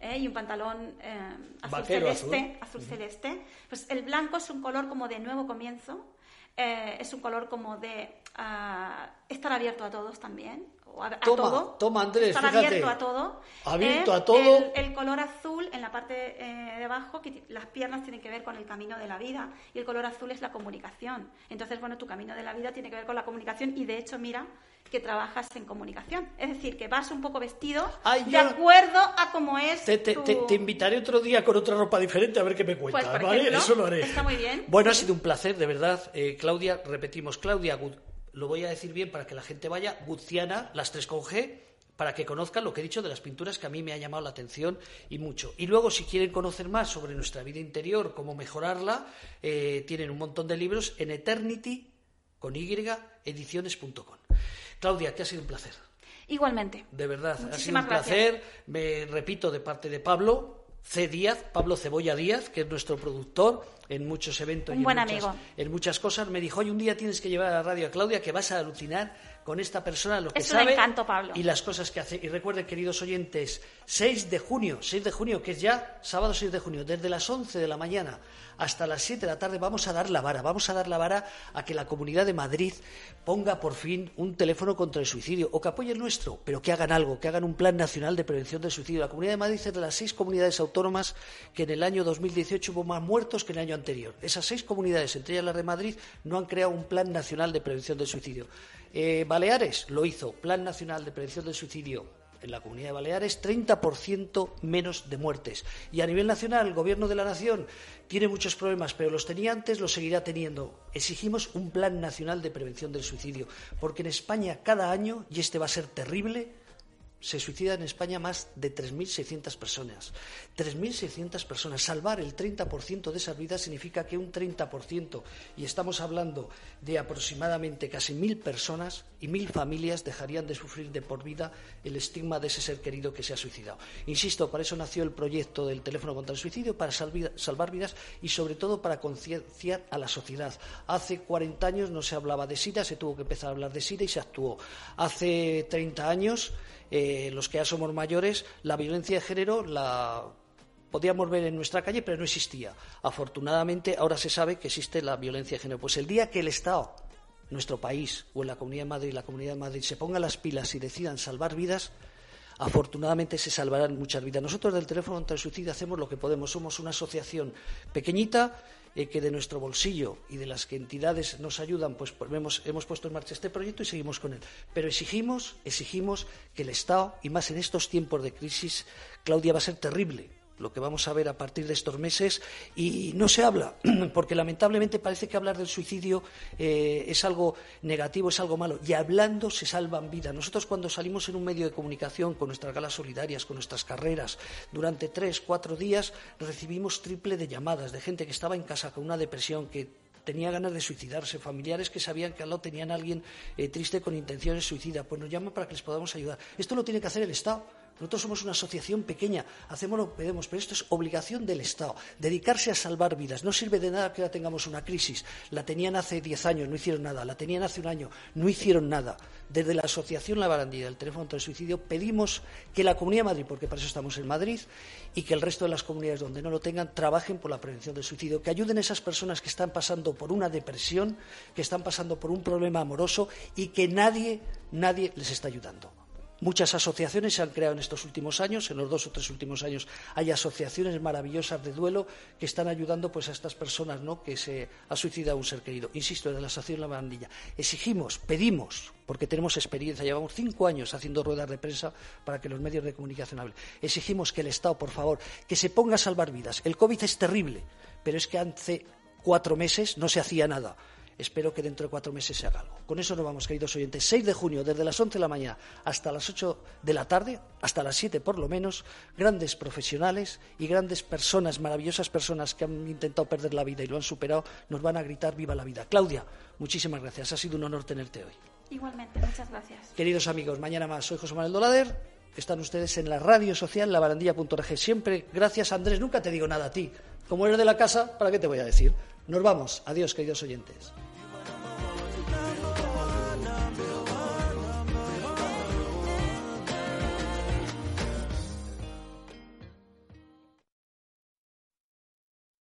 eh, y un pantalón eh, azul Vaquero celeste, azul celeste, pues el blanco es un color como de nuevo comienzo, eh, es un color como de ah, estar abierto a todos también, o a, a Toma, todo. toma, Andrés, estar fíjate. abierto a todo. Abierto Eh, a todo. El, el color azul en la parte eh, de abajo, que las piernas tienen que ver con el camino de la vida, y el color azul es la comunicación. Entonces, bueno, tu camino de la vida tiene que ver con la comunicación, y de hecho, mira que trabajas en comunicación. Es decir, que vas un poco vestido Ay, de acuerdo a cómo es Te, te- tu- te- te invitaré otro día con otra ropa diferente a ver qué me cuentas, Pues, ¿vale? ejemplo, Eso lo haré. está muy bien. Bueno, ha sido un placer, de verdad. Eh, Claudia, repetimos, Claudia, Gut- lo voy a decir bien para que la gente vaya, Guziana, las tres con G, para que conozcan lo que he dicho de las pinturas que a mí me ha llamado la atención y mucho. Y luego, si quieren conocer más sobre nuestra vida interior, cómo mejorarla, eh, tienen un montón de libros en Eternity, con Y, ediciones.com. Claudia, que ha sido un placer. Igualmente. De verdad, ha sido un gracias. placer. Me repito de parte de Pablo C. Díaz, Pablo Cebolla Díaz, que es nuestro productor en muchos eventos Un y buen en, muchas, amigo. en muchas cosas. Me dijo, oye, un día tienes que llevar a la radio a Claudia, que vas a alucinar con esta persona, lo que Es un sabe encanto, Pablo. y las cosas que hace. Y recuerden, queridos oyentes, 6 de junio, 6 de junio, que es ya sábado 6 de junio, desde las 11 de la mañana hasta las 7 de la tarde vamos a dar la vara, vamos a dar la vara a que la Comunidad de Madrid ponga por fin un teléfono contra el suicidio o que apoye el nuestro, pero que hagan algo, que hagan un plan nacional de prevención del suicidio. La Comunidad de Madrid es de las seis comunidades autónomas que en el año 2018 hubo más muertos que en el año anterior. Esas seis comunidades, entre ellas la de Madrid, no han creado un plan nacional de prevención del suicidio. Eh, Baleares lo hizo, Plan Nacional de Prevención del Suicidio en la Comunidad de Baleares 30% menos de muertes. Y a nivel nacional, el Gobierno de la Nación tiene muchos problemas, pero los tenía antes, los seguirá teniendo. Exigimos un plan nacional de prevención del suicidio, porque en España cada año, y este va a ser terrible, se suicidan en España más de 3.600 personas. 3.600 personas. Salvar el 30% de esas vidas significa que un 30%, y estamos hablando de aproximadamente casi 1.000 personas y 1.000 familias dejarían de sufrir de por vida el estigma de ese ser querido que se ha suicidado. Insisto, para eso nació el proyecto del teléfono contra el suicidio, para salvar vidas y sobre todo para concienciar a la sociedad. Hace 40 años no se hablaba de SIDA, se tuvo que empezar a hablar de SIDA y se actuó. Hace 30 años eh, los que ya somos mayores, la violencia de género la podíamos ver en nuestra calle, pero no existía. Afortunadamente, ahora se sabe que existe la violencia de género. Pues el día que el Estado, nuestro país, o en la Comunidad de Madrid, la Comunidad de Madrid, se ponga las pilas y decidan salvar vidas, afortunadamente se salvarán muchas vidas. Nosotros del teléfono contra el suicidio hacemos lo que podemos. Somos una asociación pequeñita eh, que de nuestro bolsillo y de las que entidades nos ayudan, pues, pues hemos, hemos puesto en marcha este proyecto y seguimos con él. Pero exigimos, exigimos que el Estado, y más en estos tiempos de crisis, Claudia, va a ser terrible lo que vamos a ver a partir de estos meses, y no se habla, porque lamentablemente parece que hablar del suicidio eh, es algo negativo, es algo malo, y hablando se salvan vidas. Nosotros cuando salimos en un medio de comunicación con nuestras galas solidarias, con nuestras carreras, durante tres, cuatro días recibimos triple de llamadas de gente que estaba en casa con una depresión, que tenía ganas de suicidarse, familiares que sabían que al lado tenían a alguien eh, triste con intenciones suicidas, pues nos llaman para que les podamos ayudar. Esto lo tiene que hacer el Estado. Nosotros somos una asociación pequeña, hacemos lo que podemos, pero esto es obligación del Estado, dedicarse a salvar vidas. No sirve de nada que ahora tengamos una crisis. La tenían hace diez años, no hicieron nada. La tenían hace un año, no hicieron nada. Desde la Asociación La Barandilla, el teléfono contra el suicidio, pedimos que la Comunidad de Madrid, porque para eso estamos en Madrid, y que el resto de las comunidades donde no lo tengan trabajen por la prevención del suicidio, que ayuden a esas personas que están pasando por una depresión, que están pasando por un problema amoroso y que nadie, nadie les está ayudando. Muchas asociaciones se han creado en estos últimos años, en los dos o tres últimos años hay asociaciones maravillosas de duelo que están ayudando pues, a estas personas ¿no? que se ha suicidado un ser querido. Insisto, desde la Asociación La Bandilla. Exigimos, pedimos, porque tenemos experiencia, llevamos cinco años haciendo ruedas de prensa para que los medios de comunicación hablen. Exigimos que el Estado, por favor, que se ponga a salvar vidas. El COVID es terrible, pero es que hace cuatro meses no se hacía nada. Espero que dentro de cuatro meses se haga algo. Con eso nos vamos, queridos oyentes. 6 de junio, desde las 11 de la mañana hasta las 8 de la tarde, hasta las 7 por lo menos, grandes profesionales y grandes personas, maravillosas personas que han intentado perder la vida y lo han superado, nos van a gritar viva la vida. Claudia, muchísimas gracias. Ha sido un honor tenerte hoy. Igualmente, muchas gracias. Queridos amigos, mañana más. Soy José Manuel Dolader. Están ustedes en la radio social labarandilla.org. Siempre gracias, Andrés. Nunca te digo nada a ti. Como eres de la casa, ¿para qué te voy a decir? Nos vamos. Adiós, queridos oyentes.